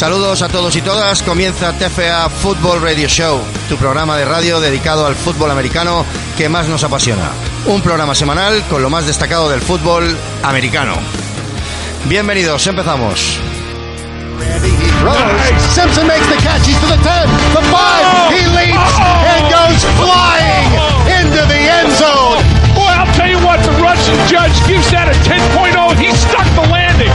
Saludos a todos y todas. Comienza TFA Football Radio Show, tu programa de radio dedicado al fútbol americano que más nos apasiona. Un programa semanal con lo más destacado del fútbol americano. Bienvenidos, empezamos. Simpson makes the catch. He's to the 10, the 5. He leaps and goes flying into the end zone. Boy, I'll tell you what, the Russian judge gives that a 10.0. He stuck the landing.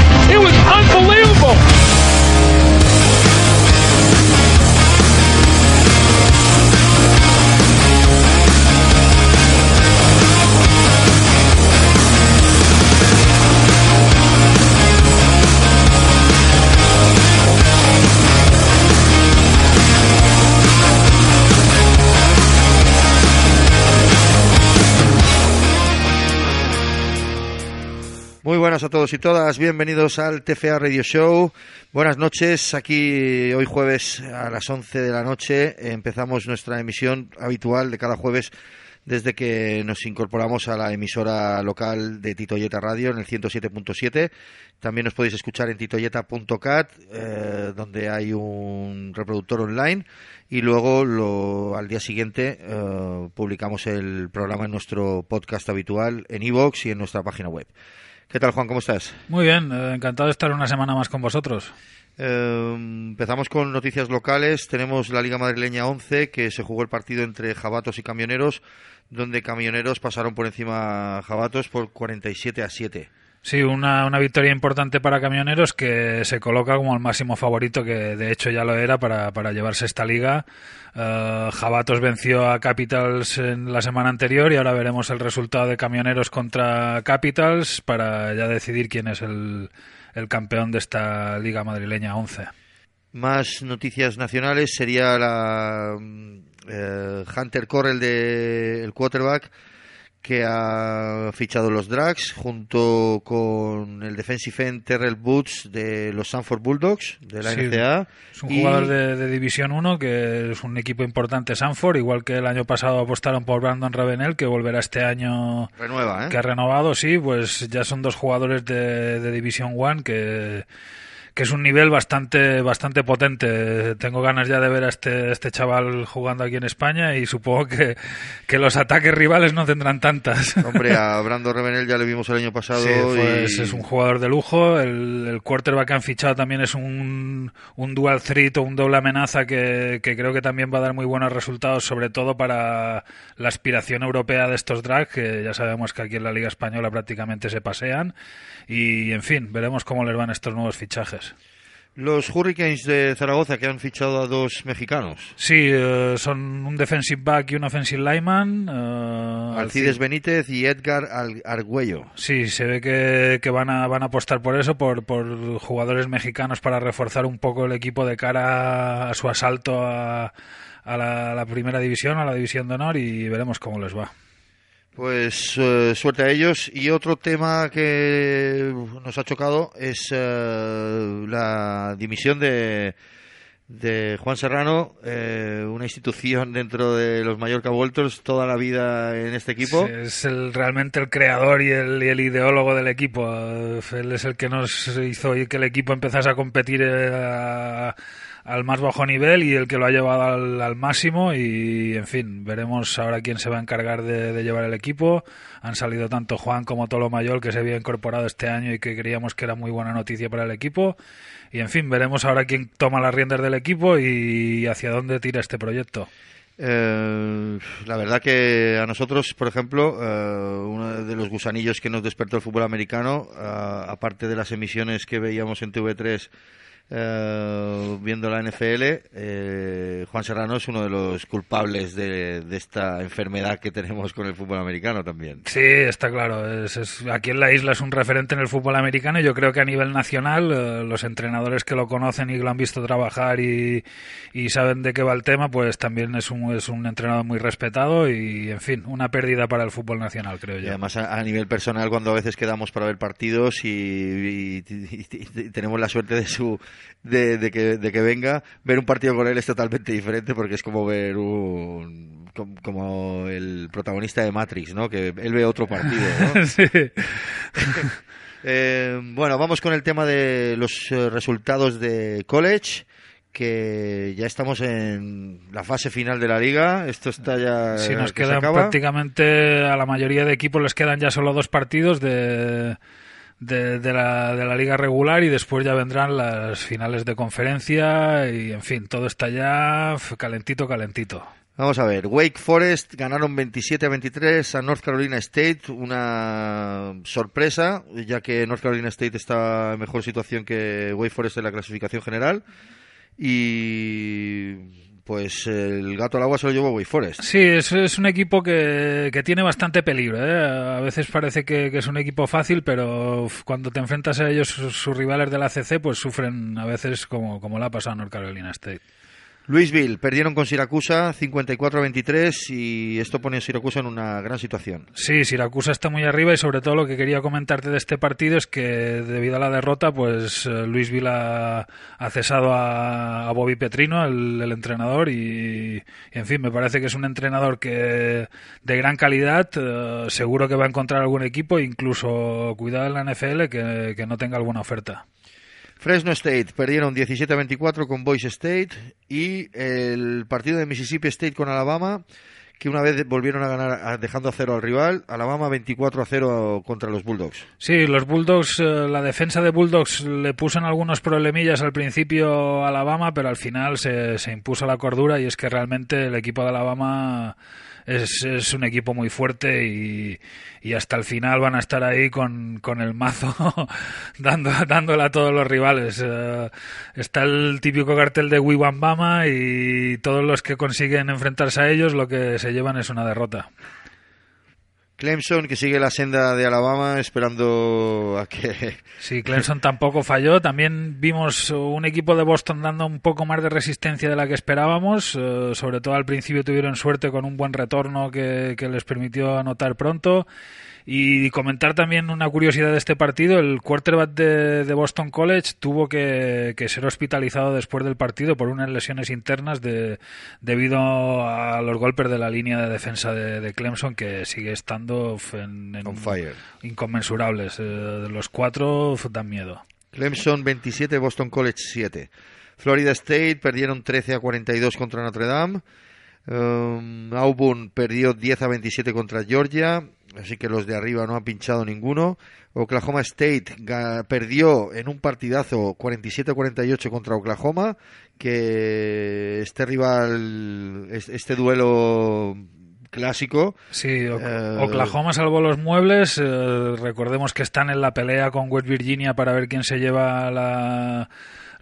Muy buenas a todos y todas, bienvenidos al TFA Radio Show. Buenas noches, aquí hoy jueves a las 11 de la noche empezamos nuestra emisión habitual de cada jueves desde que nos incorporamos a la emisora local de Titoyeta Radio en el 107.7. También nos podéis escuchar en titoyeta.cat, eh, donde hay un reproductor online. Y luego lo, al día siguiente eh, publicamos el programa en nuestro podcast habitual en iVoox y en nuestra página web. ¿Qué tal, Juan? ¿Cómo estás? Muy bien, eh, encantado de estar una semana más con vosotros. Eh, empezamos con noticias locales. Tenemos la Liga Madrileña 11, que se jugó el partido entre Jabatos y Camioneros, donde Camioneros pasaron por encima a Jabatos por 47 a 7. Sí, una, una victoria importante para Camioneros que se coloca como el máximo favorito, que de hecho ya lo era para, para llevarse esta liga. Eh, Jabatos venció a Capitals en la semana anterior y ahora veremos el resultado de Camioneros contra Capitals para ya decidir quién es el, el campeón de esta liga madrileña 11. Más noticias nacionales sería la mm, eh, Hunter Correll de el quarterback que ha fichado los Drags junto con el defensive end Terrell Boots de los Sanford Bulldogs de la Sí, NCAA. Es un Y- jugador de, de División 1 que es un equipo importante Sanford, igual que el año pasado apostaron por Brandon Ravenel, que volverá este año Renueva, ¿eh? que ha renovado, sí, pues ya son dos jugadores de, de División 1 que, que es un nivel bastante bastante potente. Tengo ganas ya de ver a este, este chaval jugando aquí en España y supongo que, que los ataques rivales no tendrán tantas. Hombre, a Brando Revenel ya lo vimos el año pasado. Sí, pues y- es un jugador de lujo. El, el quarterback que han fichado también es un, un dual threat o un doble amenaza que, que creo que también va a dar muy buenos resultados, sobre todo para la aspiración europea de estos drags, que ya sabemos que aquí en la Liga Española prácticamente se pasean. Y, en fin, veremos cómo les van estos nuevos fichajes. Los Hurricanes de Zaragoza que han fichado a dos mexicanos. Sí, eh, son un defensive back y un offensive lineman. eh, Alcides Benítez y Edgar Argüello. Sí, se ve que, que van, a, van a apostar por eso, por, por jugadores mexicanos para reforzar un poco el equipo de cara a su asalto a, a la, a la primera división, a la división de honor y veremos cómo les va. Pues eh, suerte a ellos. Y otro tema que nos ha chocado es eh, la dimisión de, de Juan Serrano, eh, una institución dentro de los Mallorca Voltors toda la vida en este equipo. Es el, realmente el creador y el, y el ideólogo del equipo. Él es el que nos hizo que el equipo empezase a competir eh, a- al más bajo nivel y el que lo ha llevado al, al máximo y en fin, veremos ahora quién se va a encargar de, llevar el equipo. Han salido tanto Juan como Tolo Mayol que se había incorporado este año y que creíamos que era muy buena noticia para el equipo. Y en fin, veremos ahora quién toma las riendas del equipo y hacia dónde tira este proyecto. Eh, la verdad que a nosotros, por ejemplo, eh, uno de los gusanillos que nos despertó el fútbol americano, eh, aparte de las emisiones que veíamos en TV3 eh, viendo la NFL, eh, Juan Serrano es uno de los culpables de, de, esta enfermedad que tenemos con el fútbol americano también. Sí, está claro. Es, es, aquí en la isla es un referente en el fútbol americano y yo creo que a nivel nacional eh, los entrenadores que lo conocen y lo han visto trabajar y, y, saben de qué va el tema, pues también es un, es un entrenador muy respetado y, en fin, una pérdida para el fútbol nacional, creo yo. Y además, a, a, nivel personal, cuando a veces quedamos para ver partidos y, y tenemos la suerte de su de, de, que, de que venga, ver un partido con él es totalmente diferente porque es como ver un como el protagonista de Matrix, ¿no? Que él ve otro partido, ¿no? sí. eh, bueno, vamos con el tema de los resultados de college que ya estamos en la fase final de la liga. Esto está ya. Sí, nos quedan prácticamente a la mayoría de equipos les quedan ya solo dos partidos de, de, de, la, de la liga regular y después ya vendrán las finales de conferencia y en fin, todo está ya calentito, calentito. Vamos a ver, Wake Forest ganaron 27 a 23 a North Carolina State, una sorpresa, ya que North Carolina State está en mejor situación que Wake Forest en la clasificación general. Y pues el gato al agua se lo llevó Wake Forest. Sí, es, un equipo que, que, tiene bastante peligro. ¿eh? A veces parece que, es un equipo fácil, pero cuando te enfrentas a ellos, sus, sus rivales de la CC, pues sufren a veces como, como la ha pasado a North Carolina State. Louisville perdieron con Siracusa 54-23 y esto pone a Siracusa en una gran situación. Sí, Siracusa está muy arriba y sobre todo lo que quería comentarte de este partido es que debido a la derrota, pues Louisville ha, ha cesado a, Bobby Petrino, el, entrenador, y, y, en fin, me parece que es un entrenador que de gran calidad, eh, seguro que va a encontrar algún equipo, incluso cuidado en la NFL que, que no tenga alguna oferta. Fresno State perdieron 17 a 24 con Boise State y el partido de Mississippi State con Alabama que una vez volvieron a ganar dejando a cero al rival, Alabama 24 a 0 contra los Bulldogs. Sí, los Bulldogs, eh, la defensa de Bulldogs le puso en algunos problemillas al principio a Alabama, pero al final se, se impuso la cordura y es que realmente el equipo de Alabama es, es un equipo muy fuerte y, y, hasta el final van a estar ahí con, con el mazo dando, dándole a todos los rivales. Uh, está el típico cartel de Wiwambama y todos los que consiguen enfrentarse a ellos lo que se llevan es una derrota. Clemson que sigue la senda de Alabama esperando a que sí Clemson tampoco falló. También vimos un equipo de Boston dando un poco más de resistencia de la que esperábamos uh, sobre todo al principio tuvieron suerte con un buen retorno que, que les permitió anotar pronto y comentar también una curiosidad de este partido, el quarterback de, de Boston College tuvo que, que, ser hospitalizado después del partido por unas lesiones internas de, debido a los golpes de la línea de defensa de, de Clemson que sigue estando en, en On fire. inconmensurables. Eh, los cuatro dan miedo. Clemson 27, Boston College 7. Florida State perdieron 13 a 42 contra Notre Dame. Um, Auburn perdió 10 a 27 contra Georgia así que los de arriba no han pinchado ninguno. Oklahoma State perdió en un partidazo 47-48 contra Oklahoma, que este rival, este duelo clásico. Sí, uh, Oklahoma salvó los muebles. Eh, recordemos que están en la pelea con West Virginia para ver quién se lleva la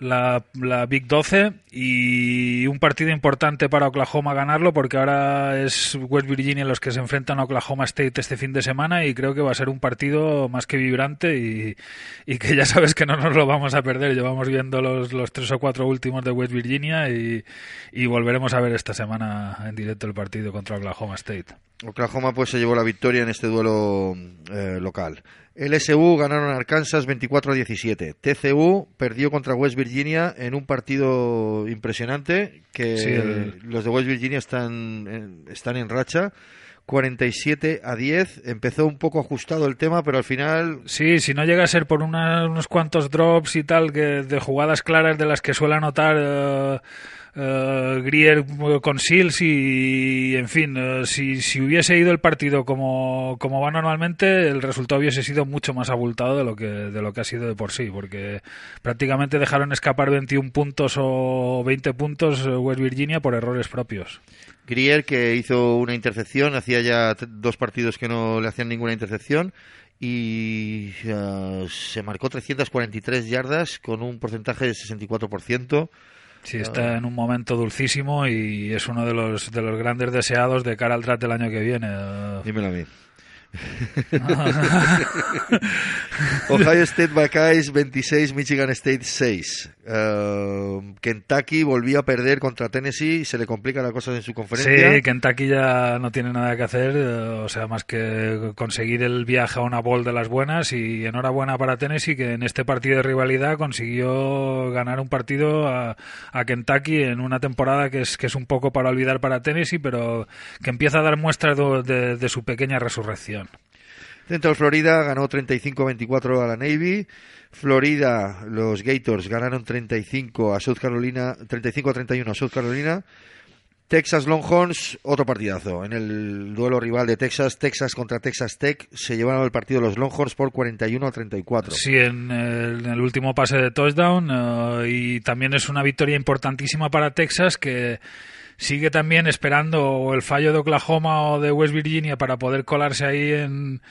la, la, Big 12 y un partido importante para Oklahoma ganarlo porque ahora es West Virginia los que se enfrentan a Oklahoma State este fin de semana y creo que va a ser un partido más que vibrante y, que ya sabes que no nos lo vamos a perder. Llevamos viendo los, los tres o cuatro últimos de West Virginia y volveremos a ver esta semana en directo el partido contra Oklahoma State. Oklahoma pues se llevó la victoria en este duelo eh, local. LSU ganaron a Arkansas 24 a 17. TCU perdió contra West Virginia en un partido impresionante que sí, el... los de West Virginia están en, están en racha. 47 a 10. Empezó un poco ajustado el tema, pero al final. Sí, si no llega a ser por una, unos cuantos drops y tal, que de jugadas claras de las que suele anotar. Uh uh, Grier con Seals y, en fin, uh, si, si, hubiese ido el partido como, como va normalmente, el resultado hubiese sido mucho más abultado de lo que, de lo que ha sido de por sí, porque prácticamente dejaron escapar 21 puntos o 20 puntos West Virginia por errores propios. Grier que hizo una intercepción, hacía ya dos partidos que no le hacían ninguna intercepción y se marcó 343 yardas con un porcentaje de 64%. Sí, está en un momento dulcísimo y es uno de los, de los grandes deseados de cara al draft del año que viene. Dímelo a mí. Ohio State Buckeyes 26, Michigan State 6. Uh, Kentucky volvió a perder contra Tennessee y se le complica la cosa en su conferencia. Sí, Kentucky ya no tiene nada que hacer, o sea, más que conseguir el viaje a una bowl de las buenas y enhorabuena para Tennessee que en este partido de rivalidad consiguió ganar un partido a, Kentucky en una temporada que es, que es un poco para olvidar para Tennessee, pero que empieza a dar muestras de su pequeña resurrección. Central Florida ganó 35-24 a la Navy. Florida, los Gators ganaron 35 a South Carolina, 35 a 31 a South Carolina. Texas Longhorns, otro partidazo. En el duelo rival de Texas, Texas contra Texas Tech, se llevaron el partido los Longhorns por 41 a 34. Sí, en el, en último pase de touchdown. Uh, y también es una victoria importantísima para Texas que sigue también esperando el fallo de Oklahoma o de West Virginia para poder colarse ahí en,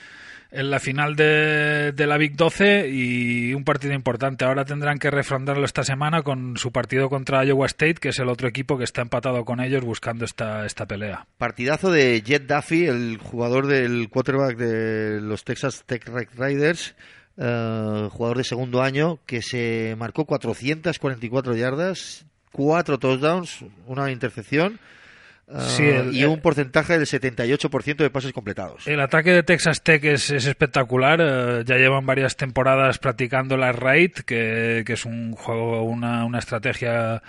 en la final de, la Big 12 y un partido importante. Ahora tendrán que refrendarlo esta semana con su partido contra Iowa State, que es el otro equipo que está empatado con ellos buscando esta, esta pelea. Partidazo de Jet Duffy, el jugador del quarterback de los Texas Tech Riders. Uh, jugador de segundo año que se marcó 444 yardas, cuatro touchdowns, una intercepción. Uh, Sí, el- y un porcentaje del 78% de pases completados. El ataque de Texas Tech es, es espectacular. eh, ya llevan varias temporadas practicando la raid, que, que es un juego, una, una estrategia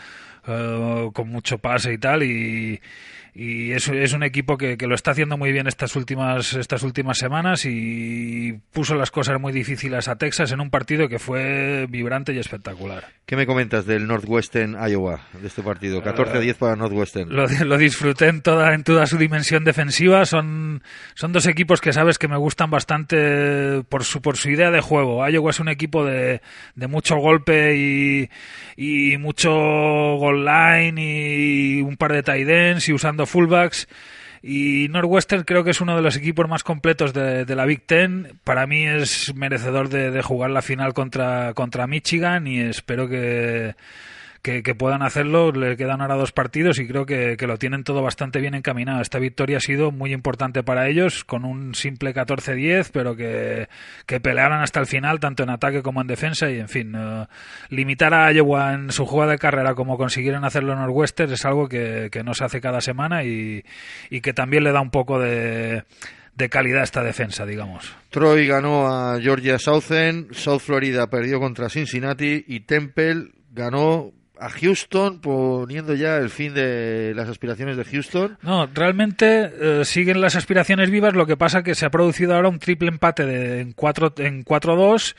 eh, con mucho pase y tal. Y, y es, es un equipo que, que lo está haciendo muy bien estas últimas, estas últimas semanas y puso las cosas muy difíciles a Texas en un partido que fue vibrante y espectacular. ¿Qué me comentas del Northwestern Iowa, de este partido? 14 a 10 para Northwestern. Lo, lo disfruté en toda, en toda su dimensión defensiva. Son, son dos equipos que sabes que me gustan bastante por su, por su idea de juego. Iowa es un equipo de, de mucho golpe y, y mucho goal line y un par de tight ends y usando fullbacks. Y Northwestern creo que es uno de los equipos más completos de, la Big Ten. Para mí es merecedor de, de jugar la final contra, contra Michigan y espero que, que, puedan hacerlo. Le quedan ahora dos partidos y creo que, que, lo tienen todo bastante bien encaminado. Esta victoria ha sido muy importante para ellos, con un simple 14-10, pero que, que pelearan hasta el final, tanto en ataque como en defensa. Y en fin, uh, limitar a Iowa en su jugada de carrera como consiguieron hacerlo en Northwestern es algo que, que no se hace cada semana y, y que también le da un poco de de calidad esta defensa, digamos. Troy ganó a Georgia Southern, South Florida perdió contra Cincinnati y Temple ganó a Houston poniendo ya el fin de las aspiraciones de Houston. No, realmente eh, siguen las aspiraciones vivas, lo que pasa que se ha producido ahora un triple empate de, en 4 en 4-2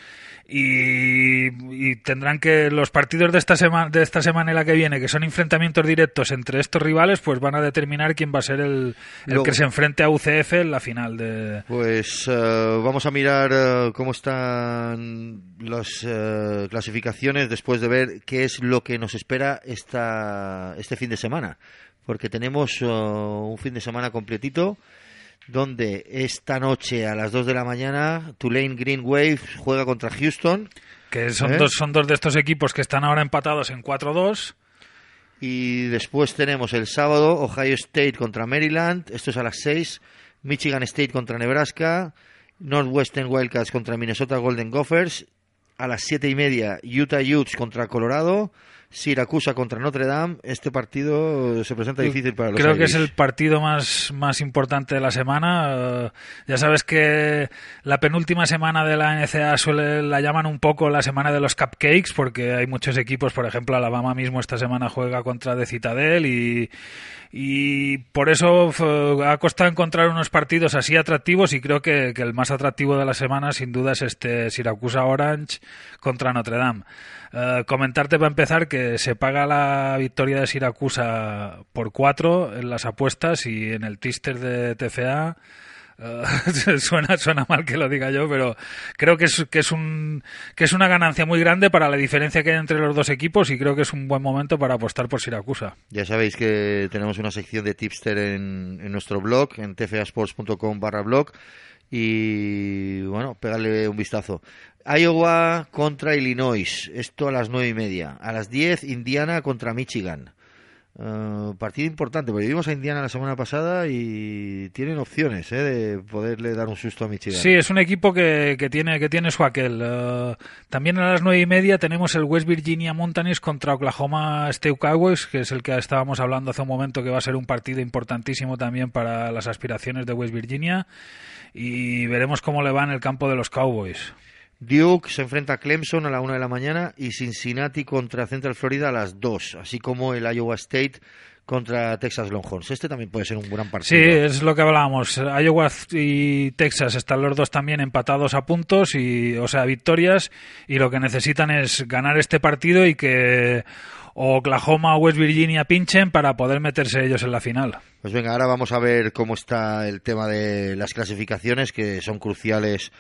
y, y, tendrán que los partidos de esta semana de esta semana y la que viene que son enfrentamientos directos entre estos rivales pues van a determinar quién va a ser el, el Luego, que se enfrente a UCF en la final de pues uh, vamos a mirar uh, cómo están las uh, clasificaciones después de ver qué es lo que nos espera esta este fin de semana. Porque tenemos un fin de semana completito donde esta noche a las 2 de la mañana Tulane Green Wave juega contra Houston. Que son, ¿eh? dos, son dos de estos equipos que están ahora empatados en 4-2. Y después tenemos el sábado Ohio State contra Maryland, esto es a las 6. Michigan State contra Nebraska, Northwestern Wildcats contra Minnesota Golden Gophers, a las siete y media Utah Utes contra Colorado, Siracusa contra Notre Dame, este partido se presenta difícil para los Creo Irish. que es el partido más, más importante de la semana. Uh, ya sabes que la penúltima semana de la NCA suele, la llaman un poco la semana de los cupcakes, porque hay muchos equipos, por ejemplo, Alabama mismo esta semana juega contra de Citadel y, y por eso ha costado encontrar unos partidos así atractivos y creo que, que, el más atractivo de la semana sin duda es este Siracusa Orange contra Notre Dame. Uh, comentarte para empezar que se paga la victoria de Siracusa por cuatro en las apuestas y en el tister de TFA Uh, suena suena mal que lo diga yo pero creo que es que es un que es una ganancia muy grande para la diferencia que hay entre los dos equipos y creo que es un buen momento para apostar por Siracusa. Ya sabéis que tenemos una sección de tipster en, en nuestro blog en tfasports.com barra blog y bueno, pegarle un vistazo. Iowa contra Illinois, esto a las nueve y media. A las 10, Indiana contra Michigan. Eh, partido importante, porque vimos a Indiana la semana pasada y tienen opciones eh, de poderle dar un susto a Michigan. Sí, es un equipo que, que tiene que tiene su aquel. Eh, también a las nueve y media tenemos el West Virginia Mountaineers contra Oklahoma State Cowboys, que es el que estábamos hablando hace un momento, que va a ser un partido importantísimo también para las aspiraciones de West Virginia. Y veremos cómo le va en el campo de los Cowboys. Duke se enfrenta a Clemson a la una de la mañana y Cincinnati contra Central Florida a las 2, así como el Iowa State contra Texas Longhorns. Este también puede ser un gran partido. Sí, es lo que hablábamos. Iowa y Texas están los dos también empatados a puntos y, o sea, victorias y lo que necesitan es ganar este partido y que Oklahoma o West Virginia pinchen para poder meterse ellos en la final. Pues venga, ahora vamos a ver cómo está el tema de las clasificaciones que son cruciales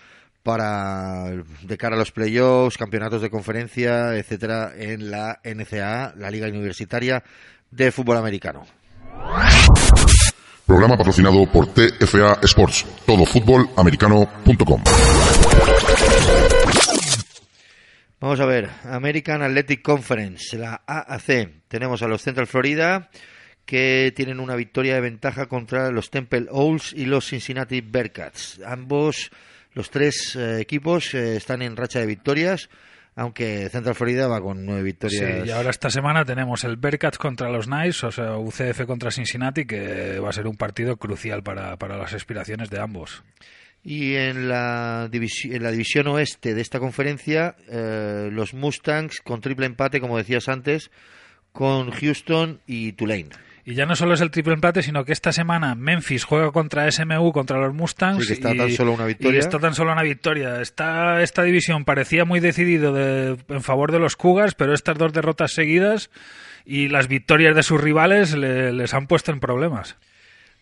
para de cara a los playoffs, campeonatos de conferencia, etcétera, en la NCAA, la Liga Universitaria de Fútbol Americano. Programa patrocinado por TFA Sports, todofutbolamericano.com. Vamos a ver, American Athletic Conference, la AAC. Tenemos a los Central Florida que tienen una victoria de ventaja contra los Temple Owls y los Cincinnati Bearcats. Ambos los tres eh, equipos eh, están en racha de victorias, aunque Central Florida va con nueve victorias. Sí, y ahora esta semana tenemos el Bearcats contra los Knights, o sea, UCF contra Cincinnati, que va a ser un partido crucial para, para las aspiraciones de ambos. Y en la, en la división oeste de esta conferencia, eh, los Mustangs con triple empate, como decías antes, con Houston y Tulane. Y ya no solo es el triple empate, sino que esta semana Memphis juega contra SMU, contra los Mustangs. Sí, está y, tan solo una victoria. Y está tan solo una victoria. Esta, esta división parecía muy decidido de, en favor de los Cougars, pero estas dos derrotas seguidas y las victorias de sus rivales le, les han puesto en problemas.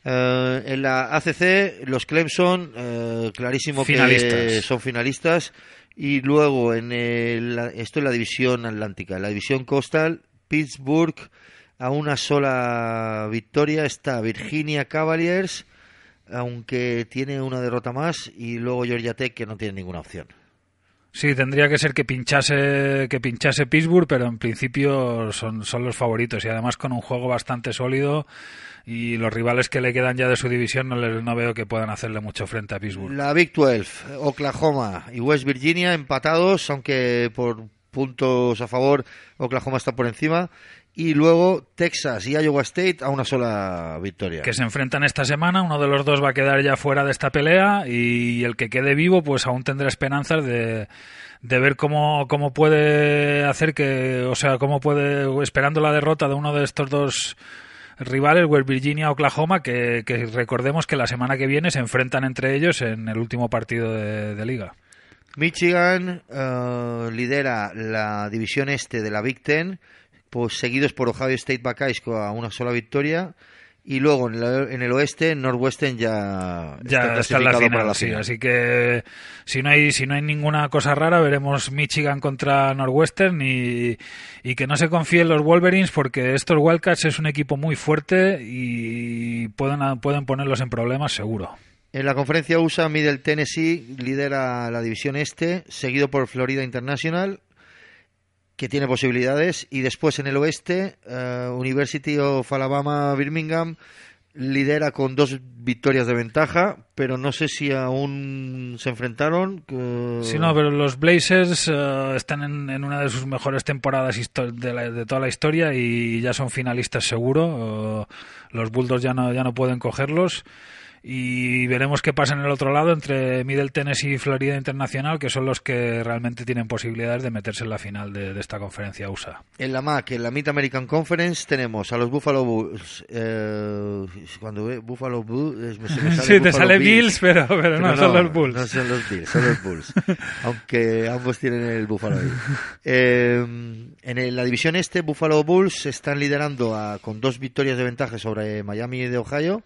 Uh, en la ACC, los Clemson, uh, clarísimo finalistas. que son finalistas. Y luego, en el, esto es la división atlántica. En la división coastal, Pittsburgh a una sola victoria está Virginia Cavaliers, aunque tiene una derrota más, y luego Georgia Tech, que no tiene ninguna opción. Sí, tendría que ser que pinchase, que pinchase Pittsburgh, pero en principio son, son los favoritos y además con un juego bastante sólido y los rivales que le quedan ya de su división no, les, no veo que puedan hacerle mucho frente a Pittsburgh. La Big 12, Oklahoma y West Virginia empatados, aunque por puntos a favor Oklahoma está por encima y luego Texas y Iowa State a una sola victoria. Que se enfrentan esta semana, uno de los dos va a quedar ya fuera de esta pelea y el que quede vivo pues aún tendrá esperanzas de, de ver cómo, cómo puede hacer que, o sea, cómo puede, esperando la derrota de uno de estos dos rivales, West Virginia, Oklahoma, que, que recordemos que la semana que viene se enfrentan entre ellos en el último partido de, de liga. Michigan uh, lidera la división este de la Big Ten pues seguidos por Ohio State Buckeyes a una sola victoria y luego en, la, en el oeste Northwestern ya, ya está, está en la final, para la sí, final. así que si no hay si no hay ninguna cosa rara veremos Michigan contra Northwestern y, y que no se confíen los Wolverines porque estos Wildcats es un equipo muy fuerte y pueden pueden ponerlos en problemas seguro. En la conferencia USA, Middle Tennessee lidera la división este, seguido por Florida International, que tiene posibilidades, y después en el oeste, uh, University of Alabama Birmingham lidera con dos victorias de ventaja, pero no sé si aún se enfrentaron. Uh... Sí, no, pero los Blazers uh, están en, una de sus mejores temporadas de, la, de, toda la historia y ya son finalistas seguro. los Bulldogs ya no, ya no pueden cogerlos y veremos qué pasa en el otro lado entre Middle Tennessee y Florida Internacional, que son los que realmente tienen posibilidades de meterse en la final de, de esta conferencia USA. En la MAC, en la Mid American Conference, tenemos a los Buffalo Bulls. Eh, cuando ve Buffalo Bulls, me, sale sí, Buffalo te sale Bills, Bills, pero, pero, pero no, no, son los Bulls. No son los Bills, son los Bulls. aunque ambos tienen el Buffalo Bills. Eh, en el, la división este, Buffalo Bulls están liderando a, con dos victorias de ventaja sobre Miami de Ohio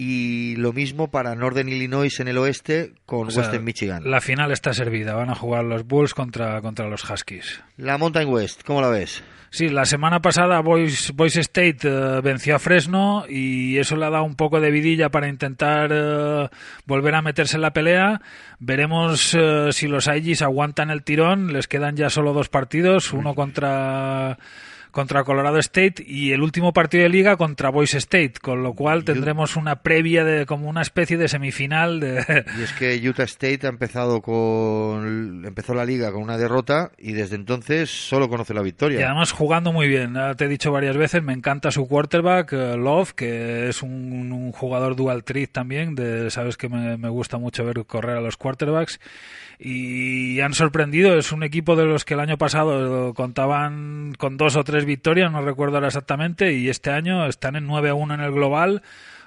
y lo mismo para Northern Illinois en el oeste con O sea, Western Michigan. La final está servida. Van a jugar los Bulls contra, contra los Huskies. La Mountain West, ¿cómo la ves? Sí, la semana pasada Boise, Boise State eh, venció a Fresno y eso le ha dado un poco de vidilla para intentar eh, volver a meterse en la pelea. Veremos eh, si los Aggies aguantan el tirón. Les quedan ya solo dos partidos, uno contra contra Colorado State y el último partido de liga contra Boise State, con lo cual tendremos una previa de como una especie de semifinal de Y es que Utah State ha empezado con empezó la liga con una derrota y desde entonces solo conoce la Y victoria. además jugando muy bien. Te he dicho varias veces, me encanta su quarterback, eh, Love, que es un, un jugador dual threat también. De, sabes que me, me gusta mucho ver correr a los quarterbacks. Y han sorprendido. Es un equipo de los que el año pasado contaban con dos o tres victorias, no recuerdo ahora exactamente. Y este año están en 9-1 en el global,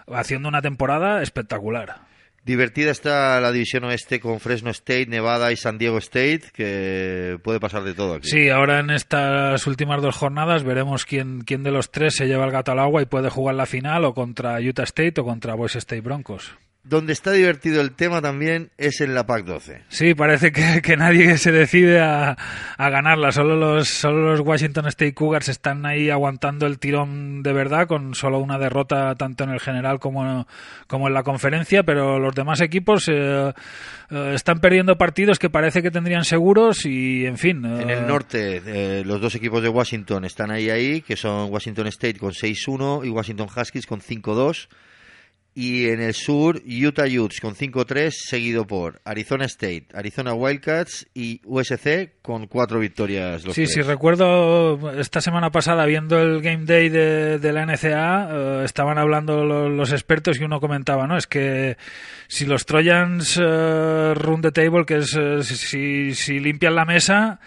haciendo una temporada espectacular. Divertida está la división oeste con Fresno State, Nevada y San Diego State, que puede pasar de todo aquí. Sí, ahora en estas últimas dos jornadas veremos quién, quién de los tres se lleva el gato al agua y puede jugar la final o contra Utah State o contra Boise State Broncos. Donde está divertido el tema también es en la PAC 12. Sí, parece que, que nadie se decide a, a ganarla. Solo los, solo los Washington State Cougars están ahí aguantando el tirón de verdad, con solo una derrota tanto en el general como, como en la conferencia, pero los demás equipos eh, eh, están perdiendo partidos que parece que tendrían seguros y, en fin. En el norte, eh, los dos equipos de Washington están ahí ahí, que son Washington State con 6-1 y Washington Huskies con 5-2. Y en el sur, Utah Utes con 5-3, seguido por Arizona State, Arizona Wildcats y USC con cuatro victorias. Los Sí, tres. sí, recuerdo esta semana pasada viendo el Game Day de, de la NCA, eh, estaban hablando lo- los expertos y uno comentaba, ¿no? Es que si los Trojans eh, run the table, que es eh, si, si limpian la mesa,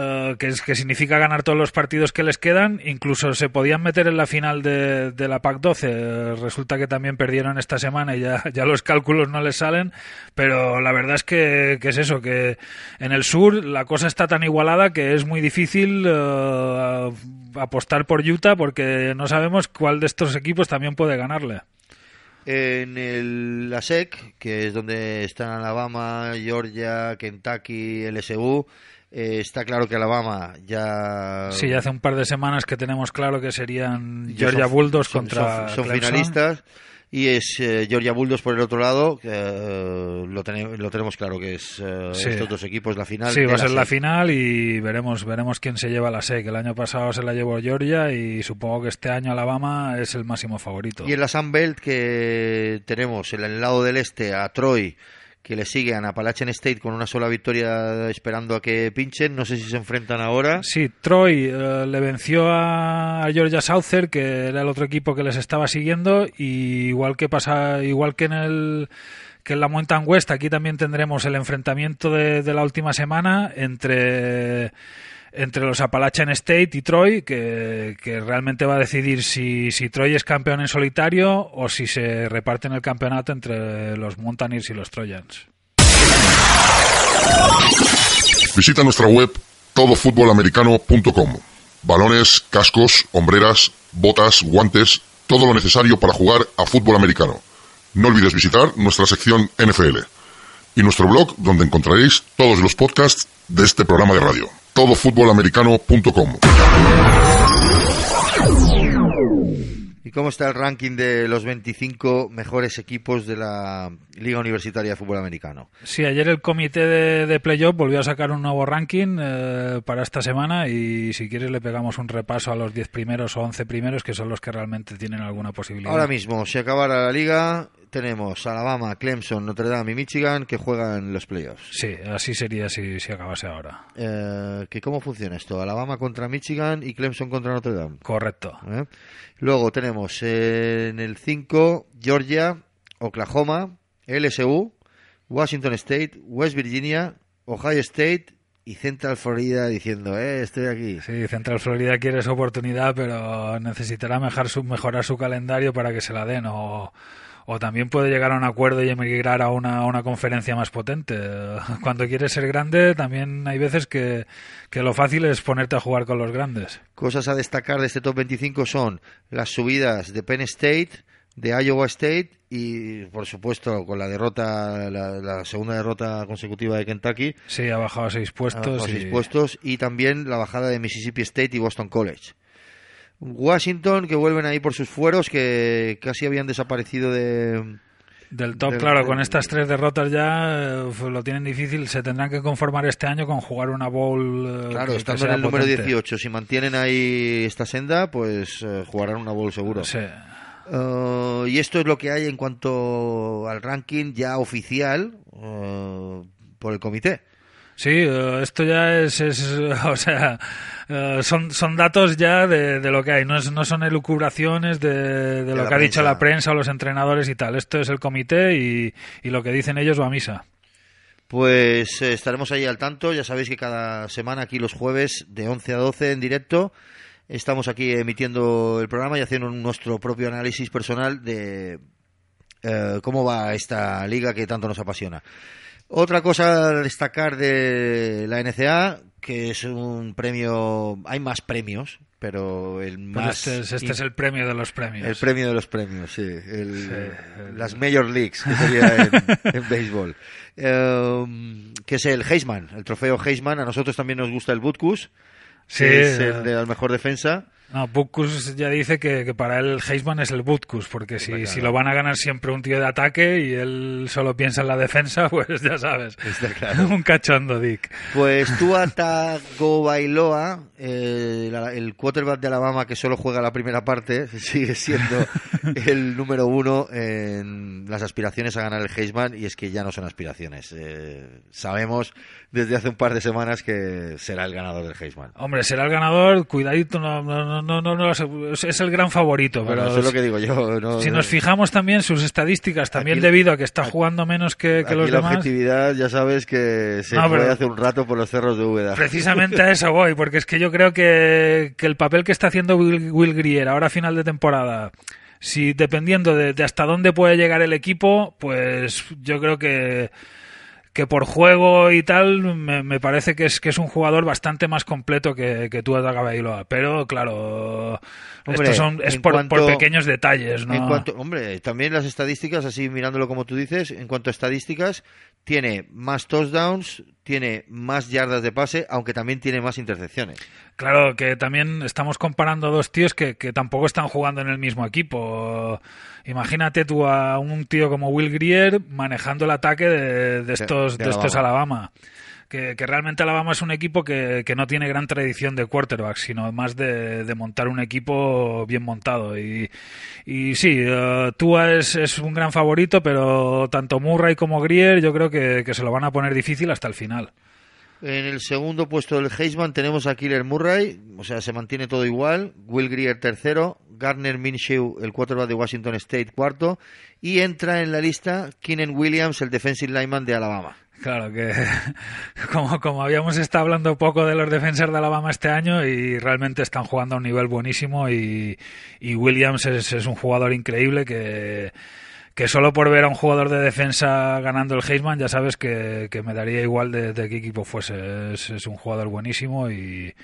eh, que, que significa ganar todos los partidos que les quedan, incluso se podían meter en la final de, de la PAC 12. Eh, resulta que también perdieron esta semana y ya, ya los cálculos no les salen, pero la verdad es que, que es eso, que en el sur la cosa está tan igualada que es muy difícil eh, apostar por Utah porque no sabemos cuál de estos equipos también puede ganarle. En el, la SEC, que es donde están Alabama, Georgia, Kentucky, LSU, eh, está claro que Alabama ya... Sí, hace un par de semanas que tenemos claro que serían ya Georgia son- Bulldogs son- contra son, finalistas y es eh, Georgia Bulldogs por el otro lado que, eh, lo, lo tenemos claro que es Sí. estos dos equipos la final Sí, va a ser la final y veremos veremos quién se lleva la SEC. El año pasado se la llevó Georgia y supongo que este año Alabama es el máximo favorito. y en la Sun Belt que tenemos en el lado del este a Troy que le sigue a Appalachian State con una sola victoria esperando a que pinchen. No sé si se enfrentan ahora. Sí, Troy eh, le venció a, Georgia Southern, que era el otro equipo que les estaba siguiendo, y igual que pasa, igual que en el que en la Mountain West, aquí también tendremos el enfrentamiento de la última semana entre entre los Appalachian State y Troy, que, realmente va a decidir si, si Troy es campeón en solitario o si se reparten el campeonato entre los Mountaineers y los Trojans. Visita nuestra web todofutbolamericano.com. Balones, cascos, hombreras, botas, guantes, todo lo necesario para jugar a fútbol americano. No olvides visitar nuestra sección NFL y nuestro blog donde encontraréis todos los podcasts de este programa de radio. todofutbolamericano.com. ¿Y cómo está el ranking de los 25 mejores equipos de la Liga Universitaria de Fútbol Americano? Sí, ayer el comité de, de playoff volvió a sacar un nuevo ranking eh, para esta semana y si quieres le pegamos un repaso a los 10 primeros o 11 primeros que son los que realmente tienen alguna posibilidad. Ahora mismo, si acabara la liga, tenemos Alabama, Clemson, Notre Dame y Michigan que juegan los playoffs. Sí, así sería si, si acabase ahora. Eh, ¿que ¿Cómo funciona esto? Alabama contra Michigan y Clemson contra Notre Dame. Correcto. ¿eh? Luego tenemos en el 5 Georgia, Oklahoma, LSU, Washington State, West Virginia, Ohio State y Central Florida diciendo, eh, estoy aquí. Sí, Central Florida quiere su oportunidad, pero necesitará mejorar su, mejorar su calendario para que se la den o, o también puede llegar a un acuerdo y emigrar a una, a una conferencia más potente. Cuando quieres ser grande, también hay veces que, que lo fácil es ponerte a jugar con los grandes. Cosas a destacar de este top 25 son las subidas de Penn State, de Iowa State y, por supuesto, con la derrota, la, segunda derrota consecutiva de Kentucky. Sí, ha bajado a seis puestos. seis puestos y también la bajada de Mississippi State y Boston College. Washington, que vuelven ahí por sus fueros, que casi habían desaparecido de, del top, claro, con estas tres derrotas ya eh, lo tienen difícil. Se tendrán que conformar este año con jugar una bowl. Eh, claro, estando en el número 18. Si mantienen ahí esta senda, pues eh, jugarán una bowl seguro. Sí. y esto es lo que hay en cuanto al ranking ya oficial por el comité. Sí, esto ya es, o sea, eh, son, son datos ya de, lo que hay, no, no son elucubraciones de, lo que ha dicho la prensa o los entrenadores y tal. Esto es el comité y, lo que dicen ellos va a misa. Pues eh, estaremos ahí al tanto. Ya sabéis que cada semana aquí los jueves de 11 a 12 en directo estamos aquí emitiendo el programa y haciendo nuestro propio análisis personal de eh, cómo va esta liga que tanto nos apasiona. Otra cosa a destacar de la NCA, que es un premio, hay más premios, pero el más... este, es, este el premio de los premios. El premio de los premios, sí. Las Major Leagues, que sería en, béisbol. Em, que es el Heisman, el trofeo Heisman. A nosotros también nos gusta el Butkus, sí, es el de la mejor defensa. No, Butkus ya dice que, para él Heisman es el Butkus, porque si, si lo van a ganar siempre un tío de ataque y él solo piensa en la defensa, pues ya sabes. un cachondo, Dick. Pues tú, Tagovailoa, eh, el quarterback de Alabama que solo juega la primera parte, sigue siendo el número uno en las aspiraciones a ganar el Heisman y es que ya no son aspiraciones. Eh, sabemos desde hace un par de semanas que será el ganador del Heisman. Hombre, será el ganador, cuidadito, no, no, no, no, es el gran favorito. pero eso es lo que digo yo. si nos fijamos también sus estadísticas, también debido a que está jugando menos que, que los la demás. la objetividad ya sabes que se puede hace un rato por los cerros de Úbeda. Precisamente a eso voy, porque es que yo creo que, que el papel que está haciendo Will, Will Grier ahora a final de temporada si dependiendo de, de, hasta dónde puede llegar el equipo, pues yo creo que que por juego y tal me, parece que es que es un jugador bastante más completo que, que tú Bailoa pero claro hombre, son, es por, pequeños detalles ¿no? en cuanto hombre también las estadísticas así mirándolo como tú dices en cuanto a estadísticas tiene más touchdowns tiene más yardas de pase aunque también tiene más intercepciones Claro, que también estamos comparando a dos tíos que, que, tampoco están jugando en el mismo equipo. Imagínate tú a un tío como Will Grier manejando el ataque de, estos, de, estos Alabama. Que, realmente Alabama es un equipo que, que, no tiene gran tradición de quarterback, sino más de, montar un equipo bien montado. Y, y sí, uh, Tua es, es, un gran favorito, pero tanto Murray como Grier yo creo que, que se lo van a poner difícil hasta el final. En el segundo puesto del Heisman tenemos a Killer Murray, o sea, se mantiene todo igual. Will Greer tercero, Gardner Minshew, el quarterback de Washington State cuarto, y entra en la lista Keenan Williams, el defensive lineman de Alabama. Claro que como, como habíamos estado hablando poco de los defensores de Alabama este año y realmente están jugando a un nivel buenísimo y, y Williams es, es un jugador increíble que que solo por ver a un jugador de defensa ganando el Heisman ya sabes que, me daría igual de, qué equipo fuese. Es, un jugador buenísimo y,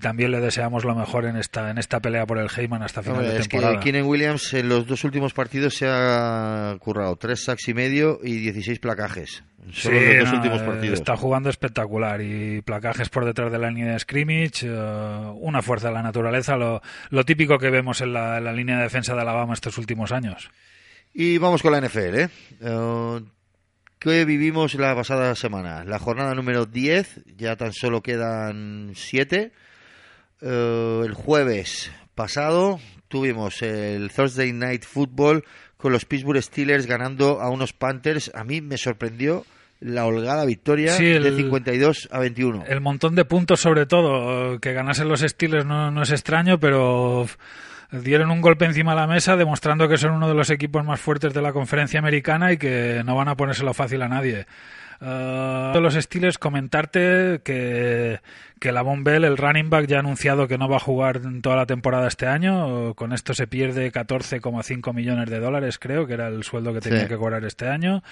también le deseamos lo mejor en esta en esta pelea por el Heisman hasta final de temporada. Es que Keenan Williams en los dos últimos partidos se ha currado tres sacks y medio y 16 placajes. Solo en los dos últimos partidos. Está jugando espectacular y placajes por detrás de la línea de scrimmage, eh, una fuerza de la naturaleza, lo, lo típico que vemos en la, en la línea de defensa de Alabama estos últimos años. Y vamos con la NFL. ¿eh? Uh, ¿Qué vivimos la pasada semana? La jornada número 10, ya tan solo quedan 7. Uh, el jueves pasado tuvimos el Thursday Night Football con los Pittsburgh Steelers ganando a unos Panthers. A mí me sorprendió la holgada victoria de 52 a 21. El montón de puntos sobre todo. Que ganasen los Steelers no, no es extraño, pero dieron un golpe encima de la mesa demostrando que son uno de los equipos más fuertes de la conferencia americana y que no van a ponérselo fácil a nadie. Uh, los estilos comentarte que, que la Bell, el running back, ya ha anunciado que no va a jugar en toda la temporada este año. Con esto se pierde 14,5 millones de dólares, creo, que era el sueldo que tenía Sí. que cobrar este año.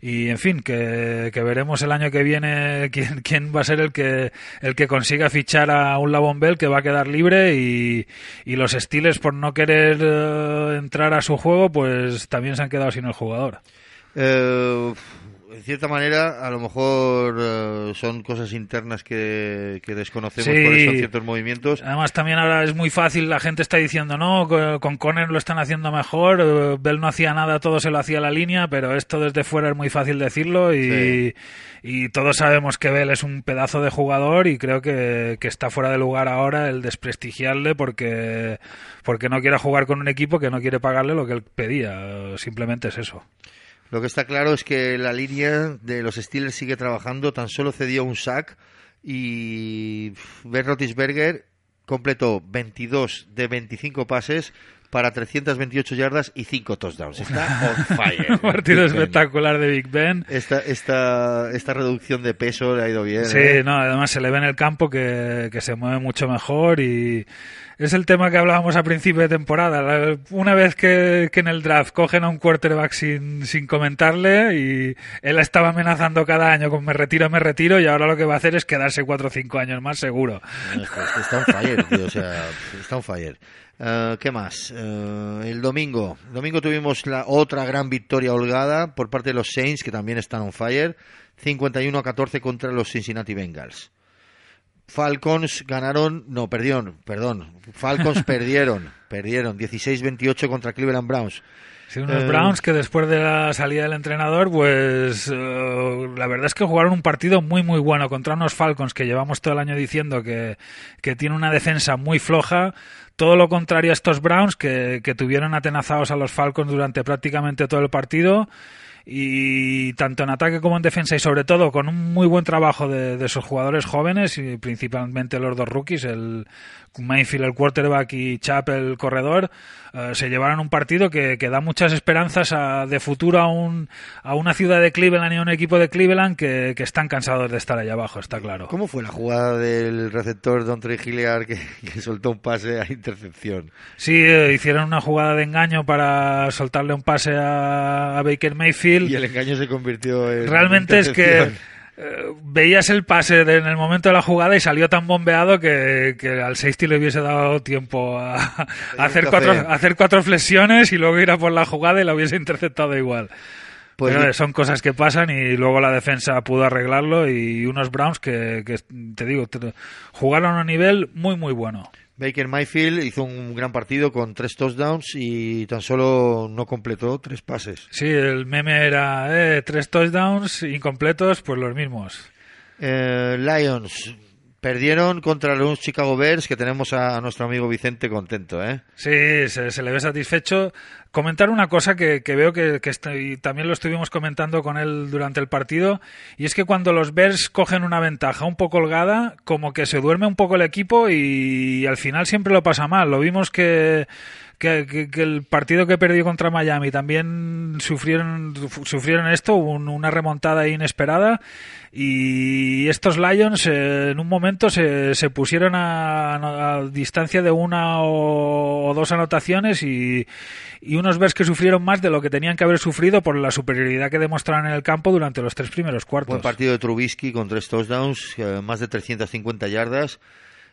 Y, en fin, que, que veremos el año que viene quién, quién va a ser el que, el que consiga fichar a un Lavon Bell que va a quedar libre y, y los Steelers, por no querer eh, entrar a su juego, pues también se han quedado sin el jugador. Eh, en cierta manera, a lo mejor eh, son cosas internas que, que desconocemos Sí. por eso ciertos movimientos. Además, también ahora es muy fácil, la gente está diciendo, no, co- con Conner lo están haciendo mejor, eh, Bell no hacía nada, todo se lo hacía a la línea, pero esto desde fuera es muy fácil decirlo y, y todos sabemos que Bell es un pedazo de jugador y creo que, que está fuera de lugar ahora el desprestigiarle porque, porque no quiere jugar con un equipo que no quiere pagarle lo que él pedía, simplemente es eso. Lo que está claro es que la línea de los Steelers sigue trabajando, tan solo cedió un sack y pff, Ben Roethlisberger completó 22 de 25 pases para 328 yardas y 5 touchdowns. Está on fire. Un partido espectacular de Big Ben. Esta, esta, esta reducción de peso le ha ido bien. Sí, ¿eh? no, además se le ve en el campo que, que se mueve mucho mejor y es el tema que hablábamos a principio de temporada. Una vez que, que en el draft cogen a un quarterback sin, sin comentarle y él estaba amenazando cada año con me retiro, me retiro y ahora lo que va a hacer es quedarse cuatro o cinco años más seguro. Está, está on fire, tío, o sea, está on fire. Eh, ¿Qué más? Eh, el domingo. El domingo tuvimos la otra gran victoria holgada por parte de los Saints, que también están on fire. 51 a 14 contra los Cincinnati Bengals. Falcons ganaron, no, perdieron, perdón. Falcons perdieron, perdieron 16-28 contra Cleveland Browns. Sí, unos Eh, Browns que después de la salida del entrenador, pues eh, la verdad es que jugaron un partido muy muy bueno contra unos Falcons que llevamos todo el año diciendo que, que tiene una defensa muy floja. Todo lo contrario a estos Browns que, que tuvieron atenazados a los Falcons durante prácticamente todo el partido. Y tanto en ataque como en defensa y sobre todo con un muy buen trabajo de, de sus jugadores jóvenes y principalmente los dos rookies, el Mayfield el quarterback y Chap el corredor, eh, se llevaron un partido que, que da muchas esperanzas a- de futuro a, un, a una ciudad de Cleveland y a un equipo de Cleveland que, que están cansados de estar allá abajo, está claro. ¿Cómo fue la jugada del receptor Don Trey Hilliard que, que soltó un pase a intercepción? Sí, eh, hicieron una jugada de engaño para soltarle un pase a, a Baker Mayfield. Y el engaño se convirtió en. Realmente es que. Eh, veías el pase de- en el momento de la jugada y salió tan bombeado que, que al safety le hubiese dado tiempo a, a hacer, cuatro, a hacer cuatro flexiones y luego ir a por la jugada y la hubiese interceptado igual. Pues Pero son cosas que pasan y luego la defensa pudo arreglarlo y unos Browns que, que te digo, te- jugaron a un nivel muy muy bueno. Baker Mayfield hizo un gran partido con tres touchdowns y tan solo no completó tres pases. Sí, el meme era eh, tres touchdowns incompletos, pues los mismos. Eh, Lions perdieron contra los Chicago Bears, que tenemos a nuestro amigo Vicente contento, ¿eh? Sí, se, le ve satisfecho. Comentar una cosa que, que veo que, que también lo estuvimos comentando con él durante el partido, y es que cuando los Bears cogen una ventaja un poco holgada, como que se duerme un poco el equipo y, al final siempre lo pasa mal. Lo vimos que, que, que- el partido que perdió contra Miami también sufrieron, sufrieron esto, un- una remontada inesperada, y estos Lions eh, en un momento se, se pusieron a, distancia de una o, dos anotaciones y, y unos Bears que sufrieron más de lo que tenían que haber sufrido por la superioridad que demostraron en el campo durante los tres primeros cuartos. Buen partido de Trubisky con tres touchdowns, eh, más de 350 yardas.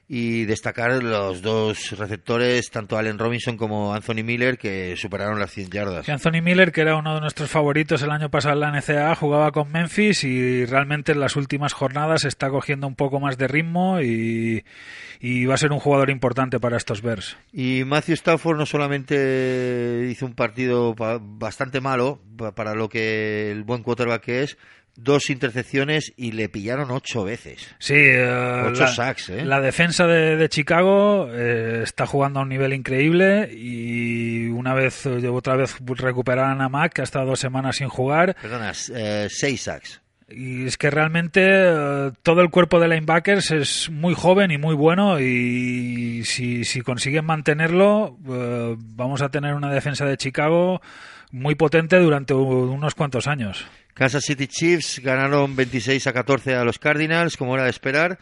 Y destacar los dos receptores, tanto Allen Robinson como Anthony Miller, que superaron las 100 yardas. Y Anthony Miller, que era uno de nuestros favoritos el año pasado en la NCAA, jugaba con Memphis y realmente en las últimas jornadas está cogiendo un poco más de ritmo y, y va a ser un jugador importante para estos Bears. Y Matthew Stafford no solamente hizo un partido pa- bastante malo pa- para lo que el buen quarterback que es, dos intercepciones y le pillaron ocho veces. Sí, eh, Ocho la, sacks, ¿eh? la defensa de, de Chicago eh, está jugando a un nivel increíble y una vez otra vez recuperaron a Mac que ha estado dos semanas sin jugar Perdona, eh, seis sacks. y es que realmente todo el cuerpo de linebackers es muy joven y muy bueno y si, si consiguen mantenerlo vamos a tener una defensa de Chicago muy potente durante unos cuantos años. Kansas City Chiefs ganaron 26 a 14 a los Cardinals, como era de esperar.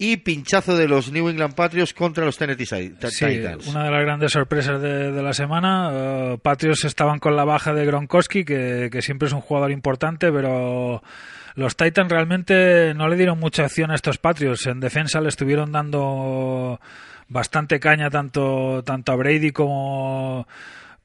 Y pinchazo de los New England Patriots contra los Tennessee Titans. una de las grandes sorpresas de, la semana. Uh, Patriots estaban con la baja de Gronkowski, que, que siempre es un jugador importante, pero los Titans realmente no le dieron mucha acción a estos Patriots. En defensa le estuvieron dando bastante caña tanto, tanto a Brady como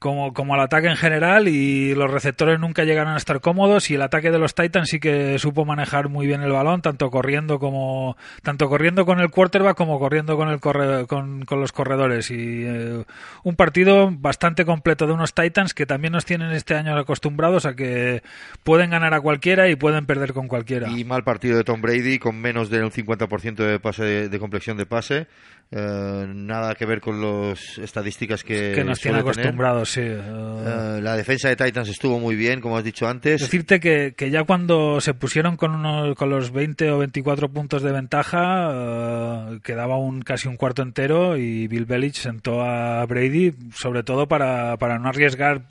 como, como al ataque en general y los receptores nunca llegaron a estar cómodos y el ataque de los Titans sí que supo manejar muy bien el balón tanto corriendo como tanto corriendo con el quarterback como corriendo con el con, con, los corredores. Y eh, un partido bastante completo de unos Titans que también nos tienen este año acostumbrados a que pueden ganar a cualquiera y pueden perder con cualquiera. Y mal partido de Tom Brady con menos del 50% de pase de, de complexión de pase eh, nada que ver con las estadísticas que, que nos tiene acostumbrados, sí. Eh, la defensa de Titans estuvo muy bien, como has dicho antes. Decirte que, que ya cuando se pusieron con, unos, con los 20 o 24 puntos de ventaja, eh, quedaba un casi un cuarto entero y Bill Belichick sentó a Brady, sobre todo para, para no arriesgar.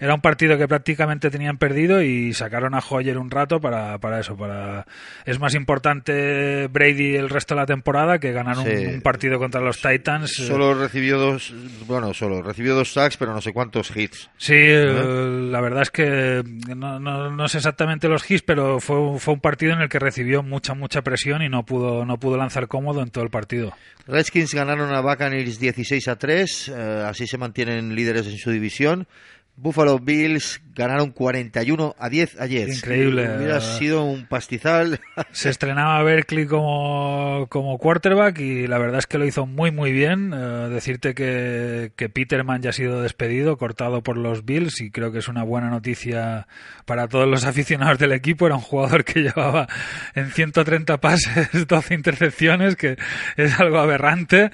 Era un partido que prácticamente tenían perdido y sacaron a Hoyer un rato para, para eso. para Es más importante Brady el resto de la temporada que ganar un partido contra los Titans. Eh. Solo recibió dos, bueno, solo recibió dos sacks, pero no sé cuántos hits. Sí, eh, la verdad es que no, no, sé exactamente los hits, pero fue, fue un partido en el que recibió mucha, mucha presión y no pudo, no pudo lanzar cómodo en todo el partido. Redskins ganaron a Buccaneers 16 a 3, eh, así se mantienen líderes en su división. Buffalo Bills ganaron 41 a 10 ayer. Increíble. Hubiera sido un pastizal. Se estrenaba Berkeley como, como quarterback y la verdad es que lo hizo muy muy bien. Eh, decirte que, que, Peterman ya ha sido despedido, cortado por los Bills y creo que es una buena noticia para todos los aficionados del equipo. Era un jugador que llevaba en 130 pases 12 intercepciones, que es algo aberrante.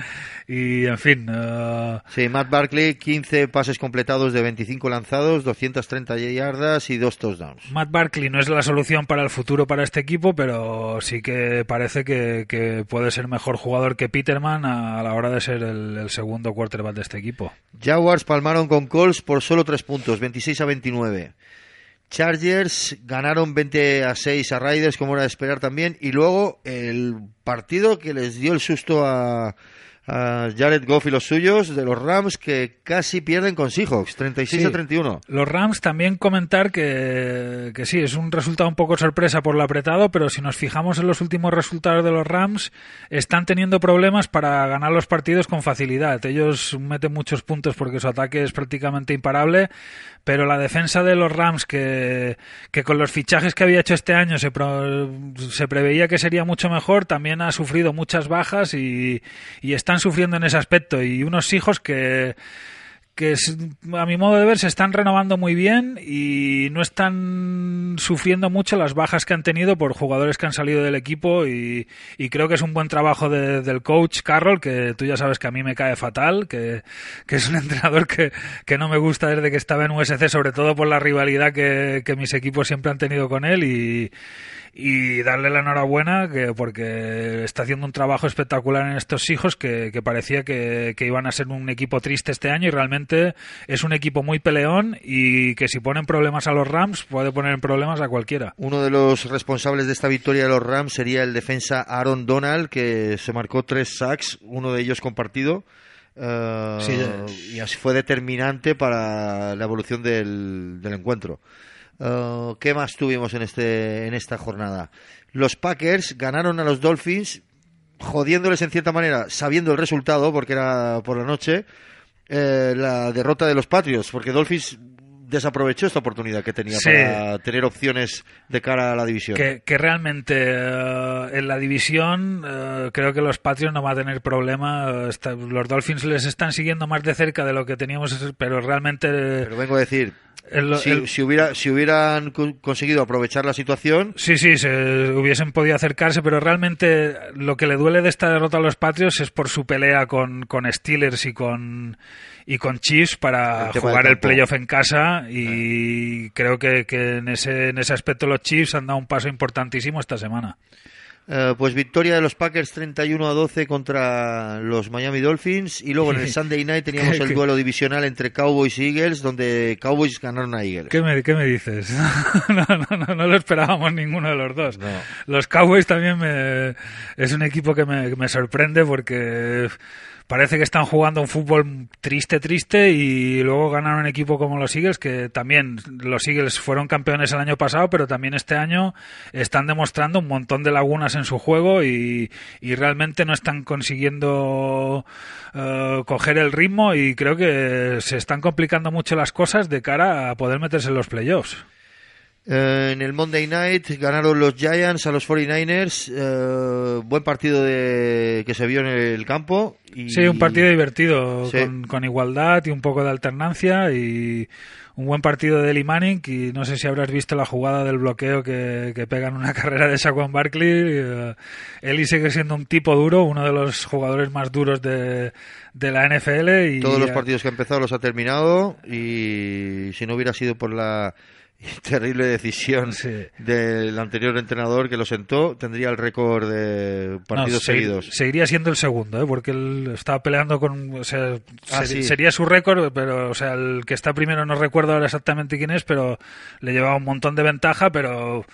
Y en fin. Uh... Sí, Matt Barkley, 15 pases completados de 25 lanzados, 230 yardas y dos touchdowns. Matt Barkley no es la solución para el futuro para este equipo, pero sí que parece que, puede ser mejor jugador que Peterman a, la hora de ser el, segundo quarterback de este equipo. Jaguars palmaron con Colts por solo 3 puntos, 26 a 29. Chargers ganaron 20 a 6 a Raiders, como era de esperar también. Y luego el partido que les dio el susto a, Jared Goff y los suyos de los Rams que casi pierden con Seahawks, 36 a 31. Los Rams también comentar que, que sí, es un resultado un poco sorpresa por lo apretado, pero si nos fijamos en los últimos resultados de los Rams, están teniendo problemas para ganar los partidos con facilidad. Ellos meten muchos puntos porque su ataque es prácticamente imparable, pero la defensa de los Rams, que, que con los fichajes que había hecho este año se, se preveía que sería mucho mejor, también ha sufrido muchas bajas y, y están sufriendo en ese aspecto. Y unos hijos que que a mi modo de ver se están renovando muy bien y no están sufriendo mucho las bajas que han tenido por jugadores que han salido del equipo y, creo que es un buen trabajo del coach Carroll que tú ya sabes que a mí me cae fatal que, es un entrenador que, que, no me gusta desde que estaba en USC sobre todo por la rivalidad que, que mis equipos siempre han tenido con él y y darle la enhorabuena que, porque está haciendo un trabajo espectacular en estos hijos que, parecía que, iban a ser un equipo triste este año y realmente es un equipo muy peleón y que si ponen problemas a los Rams puede poner en problemas a cualquiera. Uno de los responsables de esta victoria de los Rams sería el defensa Aaron Donald que se marcó tres sacks, uno de ellos compartido. Uh, y así fue determinante para la evolución del, del encuentro. Uh, ¿Qué más tuvimos en, este, en esta jornada? Los Packers ganaron a los Dolphins, jodiéndoles en cierta manera, sabiendo el resultado, porque era por la noche, eh, la derrota de los Patriots, porque Dolphins desaprovechó esta oportunidad que tenía para tener opciones de cara a la división. Que, realmente eh, en la división eh, creo que los Patriots no van a tener problema. los Dolphins les están siguiendo más de cerca de lo que teníamos, pero realmente... Pero vengo a decir, si, hubiera, si hubieran conseguido aprovechar la situación. Sí, sí, se hubiesen podido acercarse, pero realmente lo que le duele de esta derrota a los Patriots es por su pelea con, con Steelers y con, y con Chiefs para jugar el playoff en casa. Y creo que, que en, ese, en ese aspecto los Chiefs han dado un paso importantísimo esta semana. Eh, pues victoria de los Packers 31 a 12 contra los Miami Dolphins y luego en el Sunday Night teníamos el duelo divisional entre Cowboys y Eagles donde Cowboys ganaron a Eagles. ¿Qué me, qué me dices? no, no, no, no lo esperábamos ninguno de los dos. Los Cowboys también me, es un equipo que me, me sorprende porque parece que están jugando un fútbol triste, triste y luego ganaron un equipo como los Eagles, que también los Eagles fueron campeones el año pasado, pero también este año están demostrando un montón de lagunas en su juego y, realmente no están consiguiendo uh, coger el ritmo y creo que se están complicando mucho las cosas de cara a poder meterse en los playoffs. Eh, en el Monday Night ganaron los Giants a los 49ers. Eh, buen partido de, que se vio en el campo. Y... Sí, un partido divertido, sí. con, con, igualdad y un poco de alternancia. Y un buen partido de Eli Manning. Y no sé si habrás visto la jugada del bloqueo que, que pegan una carrera de Saquon Barkley. Uh, Eli sigue siendo un tipo duro, uno de los jugadores más duros de, de la NFL. Y, Todos los partidos que ha empezado los ha terminado. Y si no hubiera sido por la terrible decisión sí. del anterior entrenador que lo sentó, tendría el récord de partidos no, seguidos. Seguiría siendo el segundo, ¿eh? porque él estaba peleando con. O sea, Ah, ser, sí. sería su récord, pero o sea, el que está primero no recuerdo ahora exactamente quién es, pero le llevaba un montón de ventaja, pero.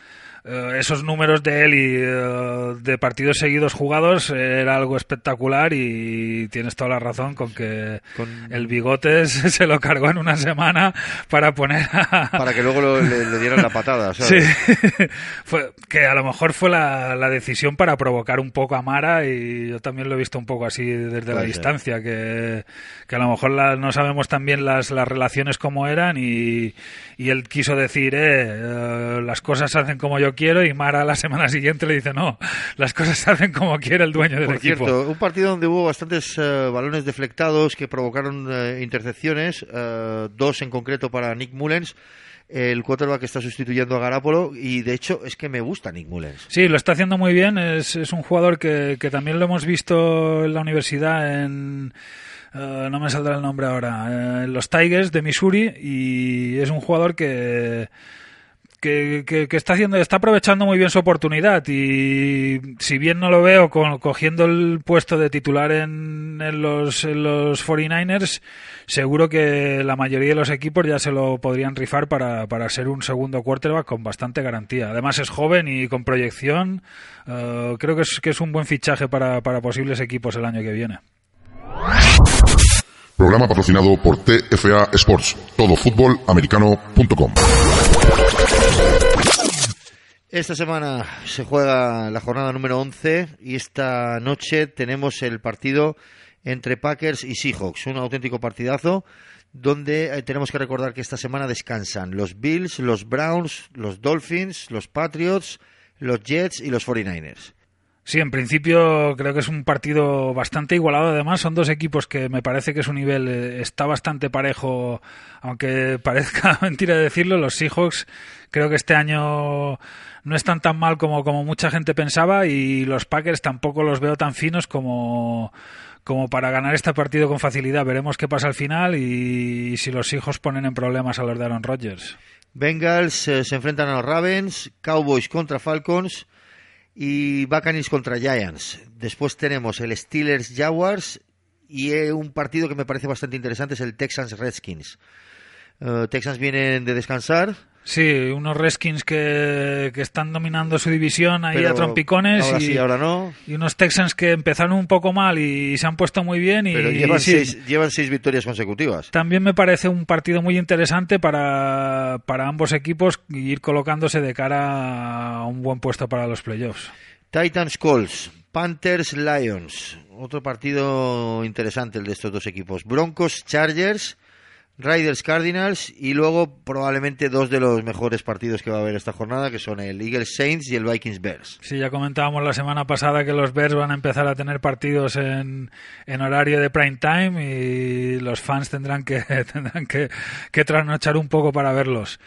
Uh, esos números de él y uh, de partidos seguidos jugados era algo espectacular y tienes toda la razón con que Con- el bigotes se lo cargó en una semana para poner a, Para que luego lo- le, le dieran la patada, Sí, ¿sabes? fue, que a lo mejor fue la, la decisión para provocar un poco a Mara y yo también lo he visto un poco así desde la distancia, que, que a lo mejor la- no sabemos también las, las relaciones como eran y, y él quiso decir, eh, eh, las cosas se hacen como yo quiero y Mara la semana siguiente le dice, no, las cosas se hacen como quiere el dueño del Por equipo. cierto, un partido donde hubo bastantes eh, balones deflectados que provocaron eh, intercepciones, eh, dos en concreto para Nick Mullens, el quarterback que está sustituyendo a Garapolo, y de hecho es que me gusta Nick Mullens. Sí, lo está haciendo muy bien. Es, es un jugador que, que también lo hemos visto en la universidad en... no me saldrá el nombre ahora. en los Tigers de Missouri y es un jugador que... Que, está haciendo está aprovechando muy bien su oportunidad y si bien no lo veo con, cogiendo el puesto de titular en, en los en los 49ers seguro que la mayoría de los equipos ya se lo podrían rifar para, para ser un segundo quarterback con bastante garantía. Además es joven y con proyección. eh, creo que es, que es un buen fichaje para, para posibles equipos el año que viene. Programa patrocinado por TFA Sports, todofutbolamericano.com. Esta semana se juega la jornada número 11 y esta noche tenemos el partido entre Packers y Seahawks, un auténtico partidazo donde eh, tenemos que recordar que esta semana descansan los Bills, los Browns, los Dolphins, los Patriots, los Jets y los 49ers. Sí, en principio creo que es un partido bastante igualado. Además, son dos equipos que me parece que su nivel eh, está bastante parejo, aunque parezca mentira decirlo. Los Seahawks creo que este año no están tan mal como, como mucha gente pensaba y los Packers tampoco los veo tan finos como, como para ganar este partido con facilidad. Veremos qué pasa al final y, si los hijos ponen en problemas a los de Aaron Rodgers. Bengals eh, se enfrentan a los Ravens, Cowboys contra Falcons y Buccaneers contra Giants. Después tenemos el Steelers Jaguars y eh, un partido que me parece bastante interesante es el Texans Redskins. Eh, Texans vienen de descansar. Sí, unos Redskins que, que están dominando su división ahí pero a trompicones Ahora y, sí, ahora no. y unos Texans que empezaron un poco mal y se han puesto muy bien y Pero llevan, seis, llevan seis victorias consecutivas. también me parece un partido muy interesante para, para ambos equipos y ir colocándose de cara a un buen puesto para los playoffs. Titans Colts, Panthers Lions. Otro partido interesante el de estos dos equipos. Broncos Chargers, Riders Cardinals y luego probablemente dos de los mejores partidos que va a haber esta jornada que son el Eagles Saints y el Vikings Bears. Sí, ya comentábamos la semana pasada que los Bears van a empezar a tener partidos en, en horario de prime time y los fans tendrán que tendrán que, que trasnochar un poco para verlos.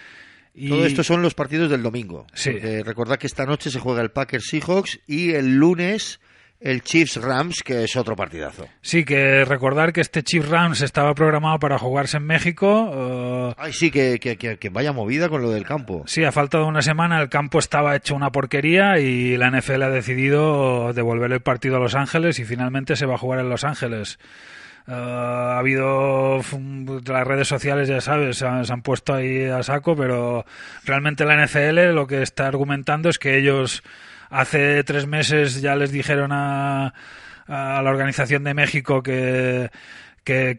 Y... Todo esto son los partidos del domingo. Sí. Porque recordad que esta noche se juega el Packers Seahawks y el lunes el Chiefs Rams, que es otro partidazo. Sí, que recordar que este Chiefs Rams estaba programado para jugarse en México. eh, Ay, sí, que, que, que- que vaya movida con lo del campo. Sí, a falta de una semana el campo estaba hecho una porquería y la NFL ha decidido devolver el partido a Los Ángeles y finalmente se va a jugar en Los Ángeles. Eh, ha habido las redes sociales, ya sabes, se han, se han puesto ahí a saco, pero realmente la NFL lo que está argumentando es que ellos hace tres meses ya les dijeron a, la organización de México que,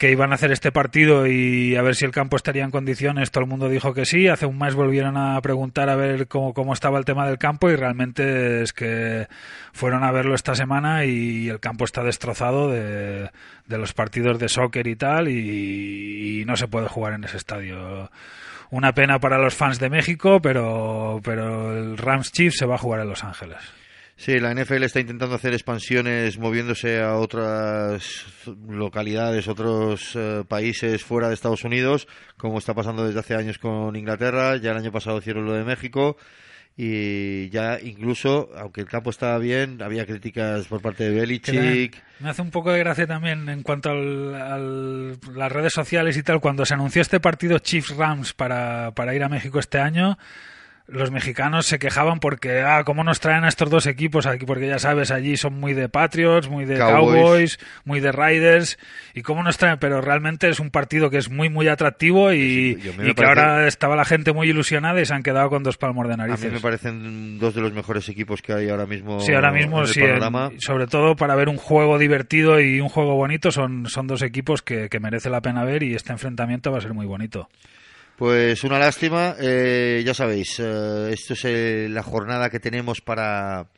iban a hacer este partido y a ver si el campo estaría en condiciones. Todo el mundo dijo que sí. Hace un mes volvieron a preguntar a ver cómo, cómo estaba el tema del campo y realmente es que fueron a verlo esta semana y el campo está destrozado de, los partidos de soccer y tal y no se puede jugar en ese estadio. Una pena para los fans de México, pero, pero el Rams Chiefs se va a jugar en Los Ángeles. Sí, la NFL está intentando hacer expansiones moviéndose a otras localidades, otros eh, países fuera de Estados Unidos, como está pasando desde hace años con Inglaterra. Ya el año pasado hicieron lo de México y ya incluso, aunque el campo estaba bien, había críticas por parte de Belichick. me- Me hace un poco de gracia también en cuanto al- las redes sociales y tal. Cuando se anunció este partido Chiefs Rams para, para ir a México este año, los mexicanos se quejaban porque, ah, ¿cómo nos traen a estos dos equipos aquí? Porque ya sabes, allí son muy de Patriots, muy de Cowboys. Cowboys, muy de Riders. ¿Y cómo nos traen? Pero realmente es un partido que es muy, muy atractivo y, Sí, a que parece- ahora estaba la gente muy ilusionada y se han quedado con dos palmos de A narices. mí me parecen dos de los mejores equipos que hay ahora mismo. Sí, ahora mismo en sí, en- sobre todo para ver un juego divertido y un juego bonito, son, son dos equipos que, que merece la pena ver y este enfrentamiento va a ser muy bonito. Pues una lástima, eh, ya sabéis, eh, esto es eh, la jornada que tenemos para,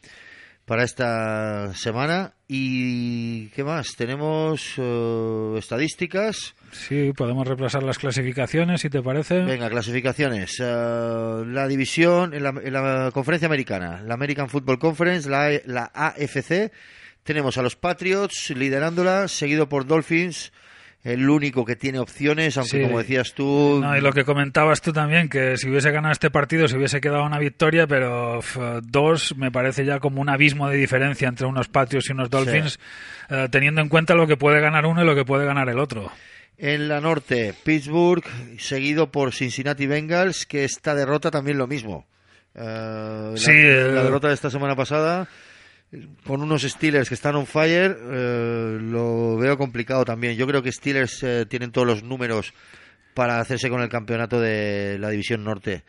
para esta semana. ¿Y qué más? Tenemos eh, estadísticas. Sí, podemos repasar las clasificaciones, si te parece. Venga, clasificaciones. Eh, la división en la, en la conferencia americana, la American Football Conference, la, la AFC. Tenemos a los Patriots liderándola, seguido por Dolphins, el único que tiene opciones, aunque Sí. como decías tú, No, y lo que comentabas tú también, que si hubiese ganado este partido se hubiese quedado una victoria, pero dos me parece ya como un abismo de diferencia entre unos Patriots y unos Dolphins, eh, teniendo en cuenta lo que puede ganar uno y lo que puede ganar el otro. En la norte, Pittsburgh, seguido por Cincinnati Bengals, que esta derrota también lo mismo. Eh, Sí, la, eh, la derrota de esta semana pasada, con unos Steelers que están on fire, eh, lo veo complicado también. Yo creo que Steelers eh, tienen todos los números para hacerse con el campeonato de la división norte.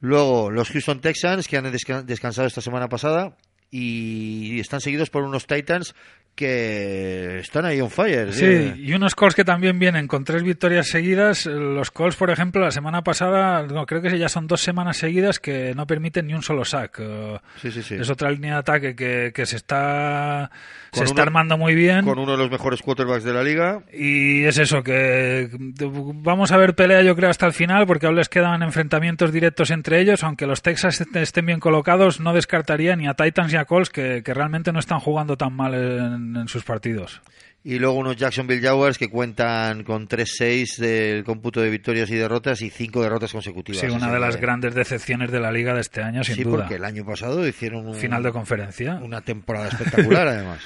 Luego, los Houston Texans, que han desca- descansado esta semana pasada, y están seguidos por unos Titans que están ahí on fire. Sí, Eh, y unos Colts que también vienen con tres victorias seguidas. Los Colts, por ejemplo, la semana pasada, no, creo que ya son dos semanas seguidas que no permiten ni un solo sack. Eh, Sí, sí, sí. Es otra línea de ataque que, que se está, Con se está armando muy bien. con uno de los mejores quarterbacks de la liga. Y es eso, que vamos a ver pelea yo creo hasta el final, porque aún les quedan enfrentamientos directos entre ellos, aunque los Texas est- estén bien colocados, no descartaría ni a Titans ni a Colts, que, que realmente no están jugando tan mal en, en sus partidos. Y luego unos Jacksonville Jaguars que cuentan con 3-6 del cómputo de victorias y derrotas y 5 derrotas consecutivas. Sí, una de las grandes decepciones de la liga de este año, sin Sí, duda. porque el año pasado hicieron un- Final de conferencia. una temporada espectacular, además.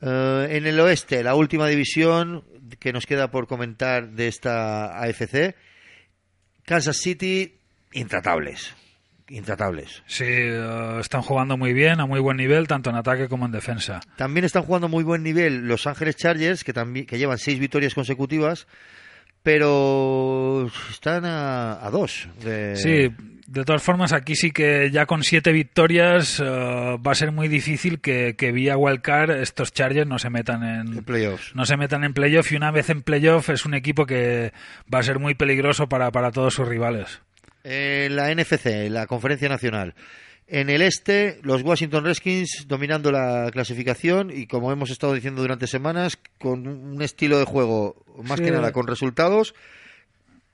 Eh, en el oeste, la última división que nos queda por comentar de esta AFC, Kansas City, intratables. Intratables. Sí, eh, están jugando muy bien, a muy buen nivel, tanto en ataque como en defensa. También están jugando muy buen nivel Los Ángeles Chargers, que también que llevan seis victorias consecutivas, pero están a, a dos. de- Sí, de todas formas, aquí sí que ya con siete victorias eh, va a ser muy difícil que, que vía Wildcard estos Chargers no se metan en en playoffs. no se metan en playoff y una vez en playoff es un equipo que va a ser muy peligroso para, para todos sus rivales. La NFC, en la Conferencia Nacional. En el este, los Washington Redskins dominando la clasificación y como hemos estado diciendo durante semanas, con un estilo de juego más Sí. que nada con resultados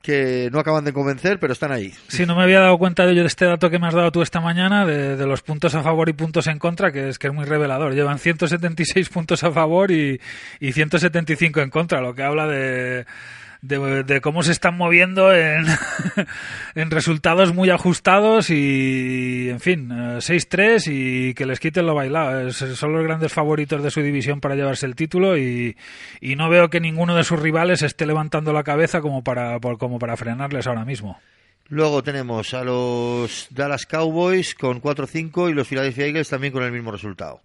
que no acaban de convencer, pero están ahí. Sí, no me había dado cuenta de ello de este dato que me has dado tú esta mañana, de, de los puntos a favor y puntos en contra, que es que es muy revelador. Llevan 176 puntos a favor y, y 175 en contra, lo que habla de, de, cómo se están moviendo en, en resultados muy ajustados y, en fin, 6-3 y que les quiten lo bailado. son los grandes favoritos de su división para llevarse el título y, y no veo que ninguno de sus rivales esté levantando la cabeza como para, como para frenarles ahora mismo. Luego tenemos a los Dallas Cowboys con 4-5 y los Philadelphia Eagles también con el mismo resultado.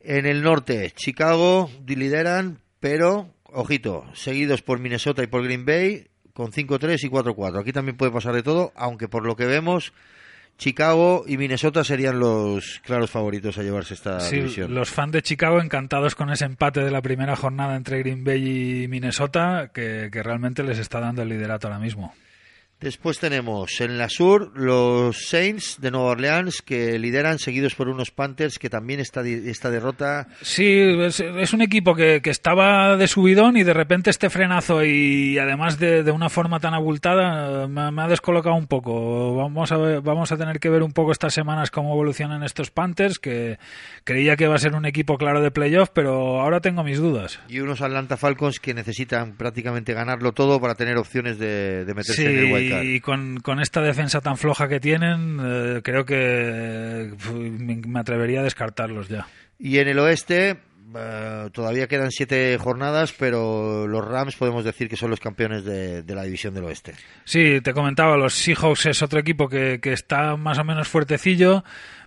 En el norte, Chicago lideran, pero, ojito, seguidos por Minnesota y por Green Bay con 5-3 y 4-4. Aquí también puede pasar de todo, aunque por lo que vemos, Chicago y Minnesota serían los claros favoritos a llevarse esta sí, división. Los fans de Chicago encantados con ese empate de la primera jornada entre Green Bay y Minnesota, que realmente les está dando el liderato ahora mismo. Después tenemos en la sur los Saints de Nueva Orleans que lideran seguidos por unos Panthers que también esta, esta derrota. Sí, es, un equipo que, que, estaba de subidón y de repente este frenazo y además de, de una forma tan abultada me, ha descolocado un poco. Vamos a, vamos a tener que ver un poco estas semanas cómo evolucionan estos Panthers que creía que iba a ser un equipo claro de playoff pero ahora tengo mis dudas. Y unos Atlanta Falcons que necesitan prácticamente ganarlo todo para tener opciones de, meterse en el y con, con, esta defensa tan floja que tienen, eh, creo que me atrevería a descartarlos ya. Y en el oeste, eh, todavía quedan siete jornadas, pero los Rams podemos decir que son los campeones de, de, la división del oeste. Sí, te comentaba, los Seahawks es otro equipo que, que está más o menos fuertecillo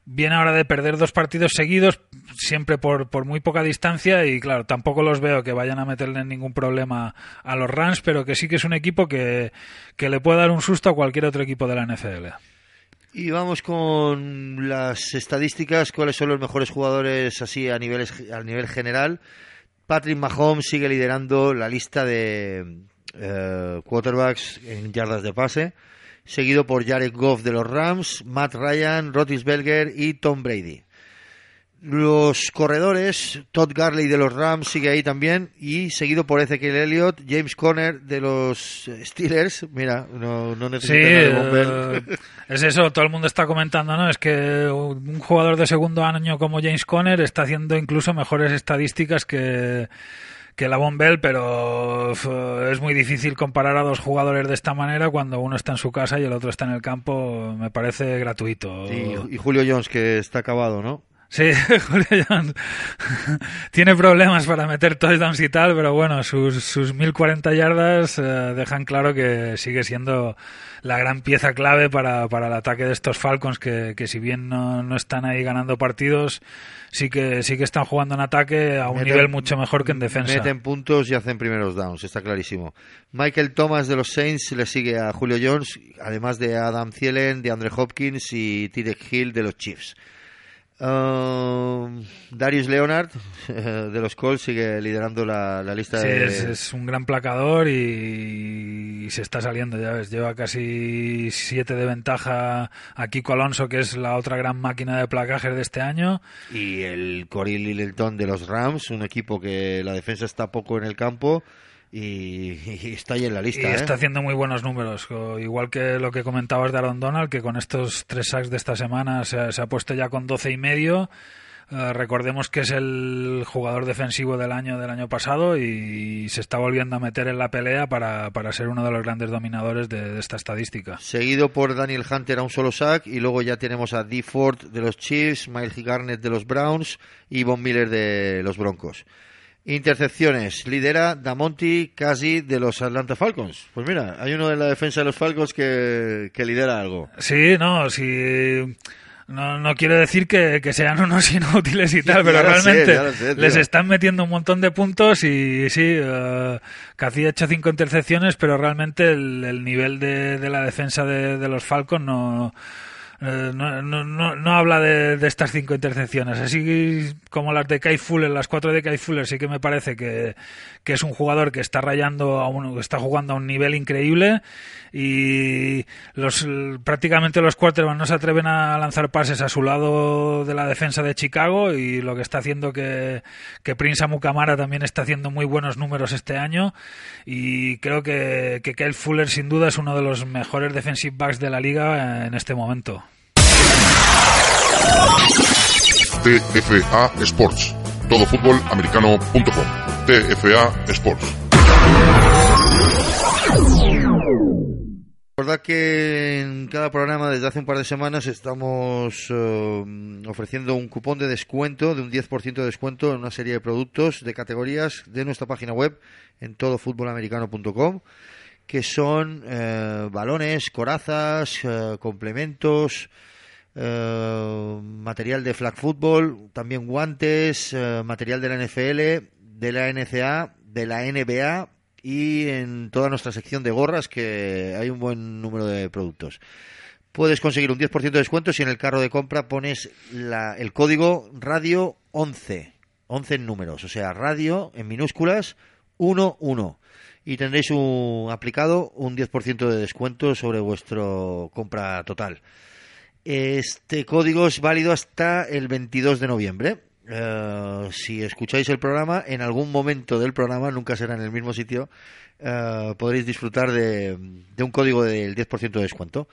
viene ahora de perder dos partidos seguidos, siempre por, por muy poca distancia, y claro, tampoco los veo que vayan a meterle ningún problema a los Rams, pero que sí que es un equipo que, que le puede dar un susto a cualquier otro equipo de la NFL. Y vamos con las estadísticas, cuáles son los mejores jugadores así a nivel, a nivel general. Patrick Mahomes sigue liderando la lista de eh, quarterbacks en yardas de pase seguido por Jared Goff de los Rams, Matt Ryan, Rotisberger y Tom Brady. Los corredores, Todd Garley de los Rams sigue ahí también y seguido por Ezekiel Elliott, James Conner de los Steelers. Mira, no, no necesita eh, es eso, todo el mundo está comentando, ¿no? Es que un jugador de segundo año como James Conner está haciendo incluso mejores estadísticas que que la Bombel, pero es muy difícil comparar a dos jugadores de esta manera cuando uno está en su casa y el otro está en el campo, me parece gratuito. y Julio Jones, que está acabado, ¿no? Sí, Julio Jones tiene problemas para meter touchdowns y tal, pero bueno, sus, sus 1040 yardas eh, dejan claro que sigue siendo la gran pieza clave para, para el ataque de estos Falcons, que, que si bien no, no, están ahí ganando partidos, sí que, sí que están jugando en ataque a un nivel mucho mejor que en defensa. Meten puntos y hacen primeros downs, está clarísimo. Michael Thomas de los Saints le sigue a Julio Jones, además de Adam Thielen, de Andre Hopkins y Tyrek Hill de los Chiefs. Um, Darius Leonard de los Colts sigue liderando la, lista sí, de... es, un gran placador y, se está saliendo, ya ves, lleva casi siete de ventaja a Kiko Alonso, que es la otra gran máquina de placajes de este año. Y el Corey Littleton de los Rams, un equipo que la defensa está poco en el campo y, está ahí en la lista. Y ¿eh? está haciendo muy buenos números, igual que lo que comentabas de Aaron Donald, que con estos tres sacks de esta semana se, ha puesto ya con 12 y medio. Eh, recordemos que es el jugador defensivo del año del año pasado y, se está volviendo a meter en la pelea para, para ser uno de los grandes dominadores de, esta estadística. Seguido por Daniel Hunter a un solo sack y luego ya tenemos a D. Ford de los Chiefs, Miles Garnett de los Browns y Von Miller de los Broncos. Intercepciones. Lidera Damonti Casi de los Atlanta Falcons. Pues mira, hay uno de la defensa de los Falcons que, lidera algo. Sí, no, sí. No, no quiero decir que, sean unos inútiles y tal, pero realmente les están metiendo un montón de puntos y sí, uh, Casi ha hecho cinco intercepciones, pero realmente el, nivel de, de la defensa de, de los Falcons no eh, no, no, no, habla de, estas cinco intercepciones. Así como las de Kai Fuller, las cuatro de Kai Fuller, sí que me parece que, que es un jugador que está rayando, a un, está jugando a un nivel increíble y los prácticamente los quarterbacks no se atreven a lanzar pases a su lado de la defensa de Chicago y lo que está haciendo que, que Prince Amukamara también está haciendo muy buenos números este año y creo que, que Kyle Fuller sin duda es uno de los mejores defensive backs de la liga en este momento. TFA Sports. Todofutbolamericano.com. TFA Sports. Recordad que en cada programa desde hace un par de semanas estamos eh, ofreciendo un cupón de descuento, de un 10% de descuento en una serie de productos de categorías de nuestra página web en todofutbolamericano.com que son eh, balones, corazas, eh, complementos, eh, material de flag football, también guantes, eh, material de la NFL, de la NCA, de la NBA y en toda nuestra sección de gorras que hay un buen número de productos. Puedes conseguir un 10% de descuento si en el carro de compra pones la- el código radio 11, 11 en números, o sea, radio en minúsculas 11 y tendréis un, aplicado un 10% de descuento sobre vuestro compra total. Este código es válido hasta el 22 de noviembre. Eh, si escucháis el programa, en algún momento del programa, nunca será en el mismo sitio, eh, podréis disfrutar de, de un código del 10% de descuento.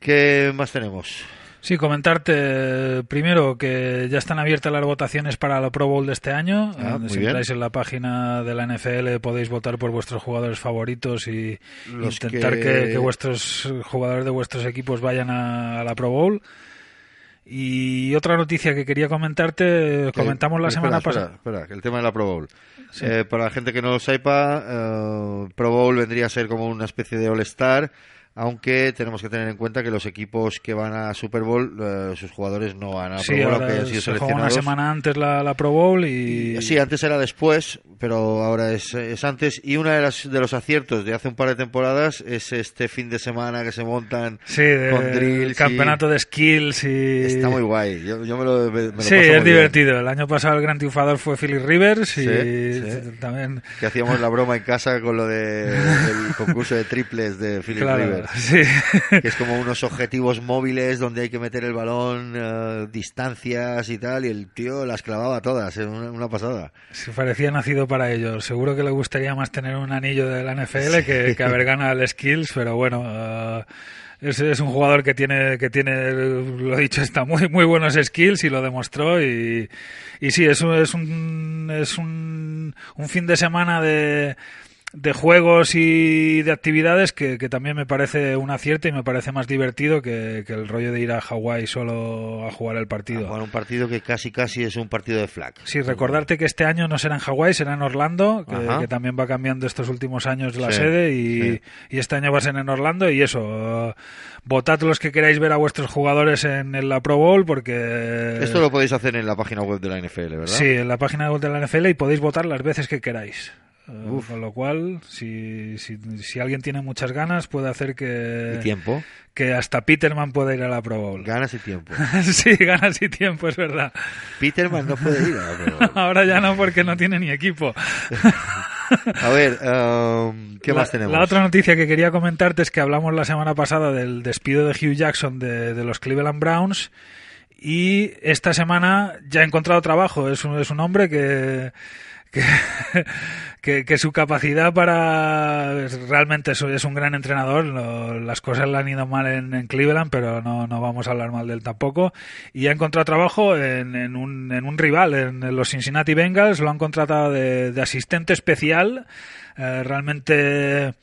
¿Qué más tenemos? Sí, comentarte primero que ya están abiertas las votaciones para la Pro Bowl de este año. Ah, Eh, si entráis en la página de la NFL podéis votar por vuestros jugadores favoritos y Los intentar que- que... que vuestros jugadores de vuestros equipos vayan a, a la Pro Bowl. Y otra noticia que quería comentarte, comentamos la Espera, semana pasada. Espera, el tema de la Pro Bowl. Eh, para la gente que no lo sepa, eh, Pro Bowl vendría a ser como una especie de All-Star, aunque tenemos que tener en cuenta que los equipos que van a Super Bowl, eh, sus jugadores no van a Sí, Pro Bowl, ahora aunque hayan sido se juega una seleccionados. semana antes la, la Pro Bowl y... Sí, antes era después, pero ahora es, es antes. Y una de, las, de los aciertos de hace un par de temporadas es este fin de semana que se montan Sí, de- con el drills. y- campeonato de skills y... Está muy guay. Yo, yo me lo, me- me lo Sí, paso muy es bien. divertido. El año pasado el gran triunfador fue Philip Rivers y Sí, también... Que hacíamos la broma en casa con lo del concurso de triples de Philip Claro, Rivers. sí. que es como unos objetivos móviles donde hay que meter el balón, eh, distancias y tal, y el tío las clavaba todas, es una, una pasada. Se parecía nacido para ello. Seguro que le gustaría más tener un anillo de la NFL que, que haber ganado el Skills, pero bueno, eh, es, es un jugador que tiene, que tiene, lo he dicho, está muy, muy buenos skills y lo demostró. Y, y sí, es un, es un, es un, un fin de semana de, de juegos y de actividades que, que también me parece un acierto y me parece más divertido que, que el rollo de ir a Hawái solo a jugar el A partido. jugar un partido que casi casi es un partido de flag. Sí, recordarte que este año no será en Hawái, será en Orlando, que, también va cambiando estos últimos años la Sí, sede y, sí. y este año va a ser en Orlando y eso, votad los que queráis ver a vuestros jugadores en, en la Pro Bowl porque... Esto lo podéis hacer en la página web de la NFL, ¿verdad? Sí, en la página web de la NFL y podéis votar las veces que queráis. Eh, con lo cual, si, si, si alguien tiene muchas ganas, puede hacer que, Y tiempo. que hasta Peterman pueda ir a la Pro Bowl. Ganas y tiempo. sí, ganas y tiempo, es verdad. Peterman no puede ir a la Pro Bowl. Ahora ya no, porque no tiene ni equipo. A ver, um, ¿qué La- más tenemos? La otra noticia que quería comentarte es que hablamos la semana pasada del despido de Hugh Jackson de, de los Cleveland Browns y esta semana ya ha encontrado trabajo. Es un, es un hombre que, que, que, su capacidad para... Realmente es, un gran entrenador. Lo- las cosas le han ido mal en, en Cleveland, pero no, no vamos a hablar mal de él tampoco. Y ha encontrado trabajo en, en, un, en un rival, en los Cincinnati Bengals. Lo han contratado de, de asistente especial. Eh, realmente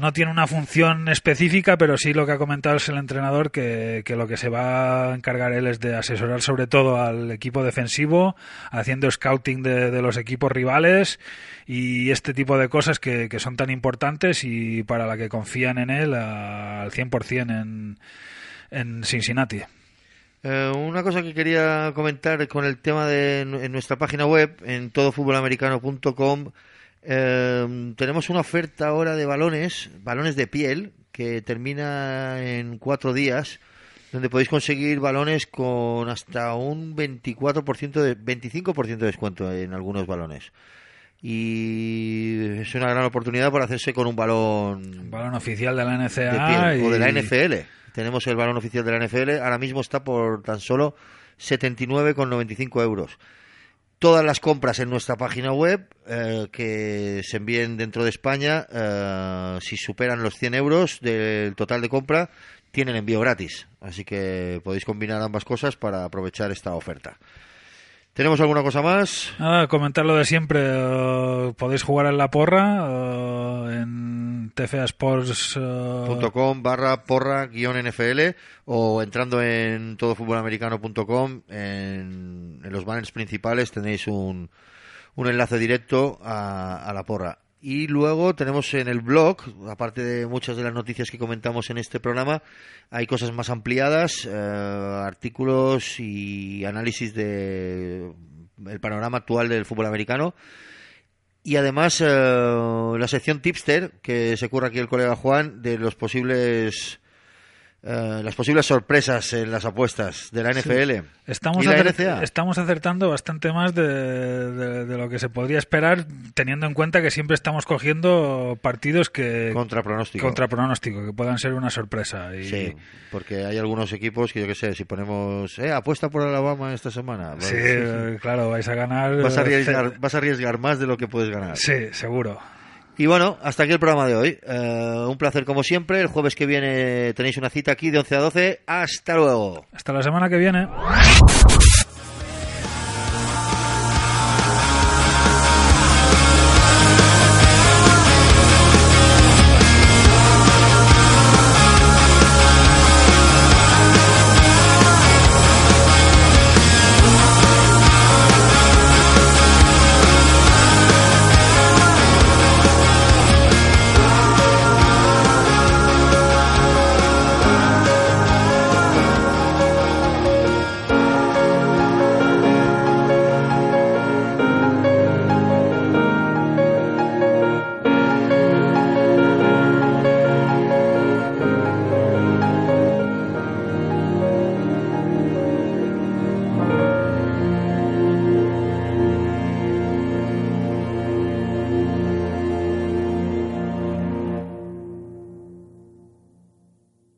no tiene una función específica, pero sí lo que ha comentado es el entrenador que, que lo que se va a encargar él es de asesorar sobre todo al equipo defensivo, haciendo scouting de, de los equipos rivales y este tipo de cosas que, que son tan importantes y para la que confían en él a- al 100% en, en Cincinnati. Eh, una cosa que quería comentar con el tema de en nuestra página web, en todofutbolamericano.com, eh, tenemos una oferta ahora de balones, balones de piel, que termina en cuatro días, donde podéis conseguir balones con hasta un 24% de 25% de descuento en algunos balones. Y es una gran oportunidad para hacerse con un balón Balón oficial de la de NCAA o de la NFL. Tenemos el balón oficial de la NFL, ahora mismo está por tan solo 79,95 euros. Todas las compras en nuestra página web eh, que se envíen dentro de España, eh, si superan los 100 euros del total de compra, tienen envío gratis. Así que podéis combinar ambas cosas para aprovechar esta oferta. ¿Tenemos alguna cosa más? Nada, comentar lo de siempre. eh, podéis jugar en la porra eh, en tfasports.com .com barra porra guion NFL o entrando en todofutbolamericano.com en, en los banners principales tenéis un, un enlace directo a, a la porra. Y luego tenemos en el blog, aparte de muchas de las noticias que comentamos en este programa, hay cosas más ampliadas, eh, artículos y análisis de el panorama actual del fútbol americano. Y además eh, la sección tipster que se curra aquí el colega Juan de los posibles eh, las posibles sorpresas en las apuestas de la NFL Estamos, y la acer- NCAA. estamos acertando bastante más de, de- de lo que se podría esperar, teniendo en cuenta que siempre estamos cogiendo partidos que contra pronóstico. contra pronóstico, que puedan ser una sorpresa. Y, Sí, porque hay algunos equipos que yo que sé, si ponemos, eh, apuesta por Alabama esta semana, Sí, vas, eh, claro, vais a ganar. vas a eh, arriesgar, vas a arriesgar más de lo que puedes ganar. Sí, seguro. Y bueno, hasta aquí el programa de hoy. Eh, un placer como siempre. El jueves que viene tenéis una cita aquí de 11 a 12. Hasta luego. Hasta la semana que viene.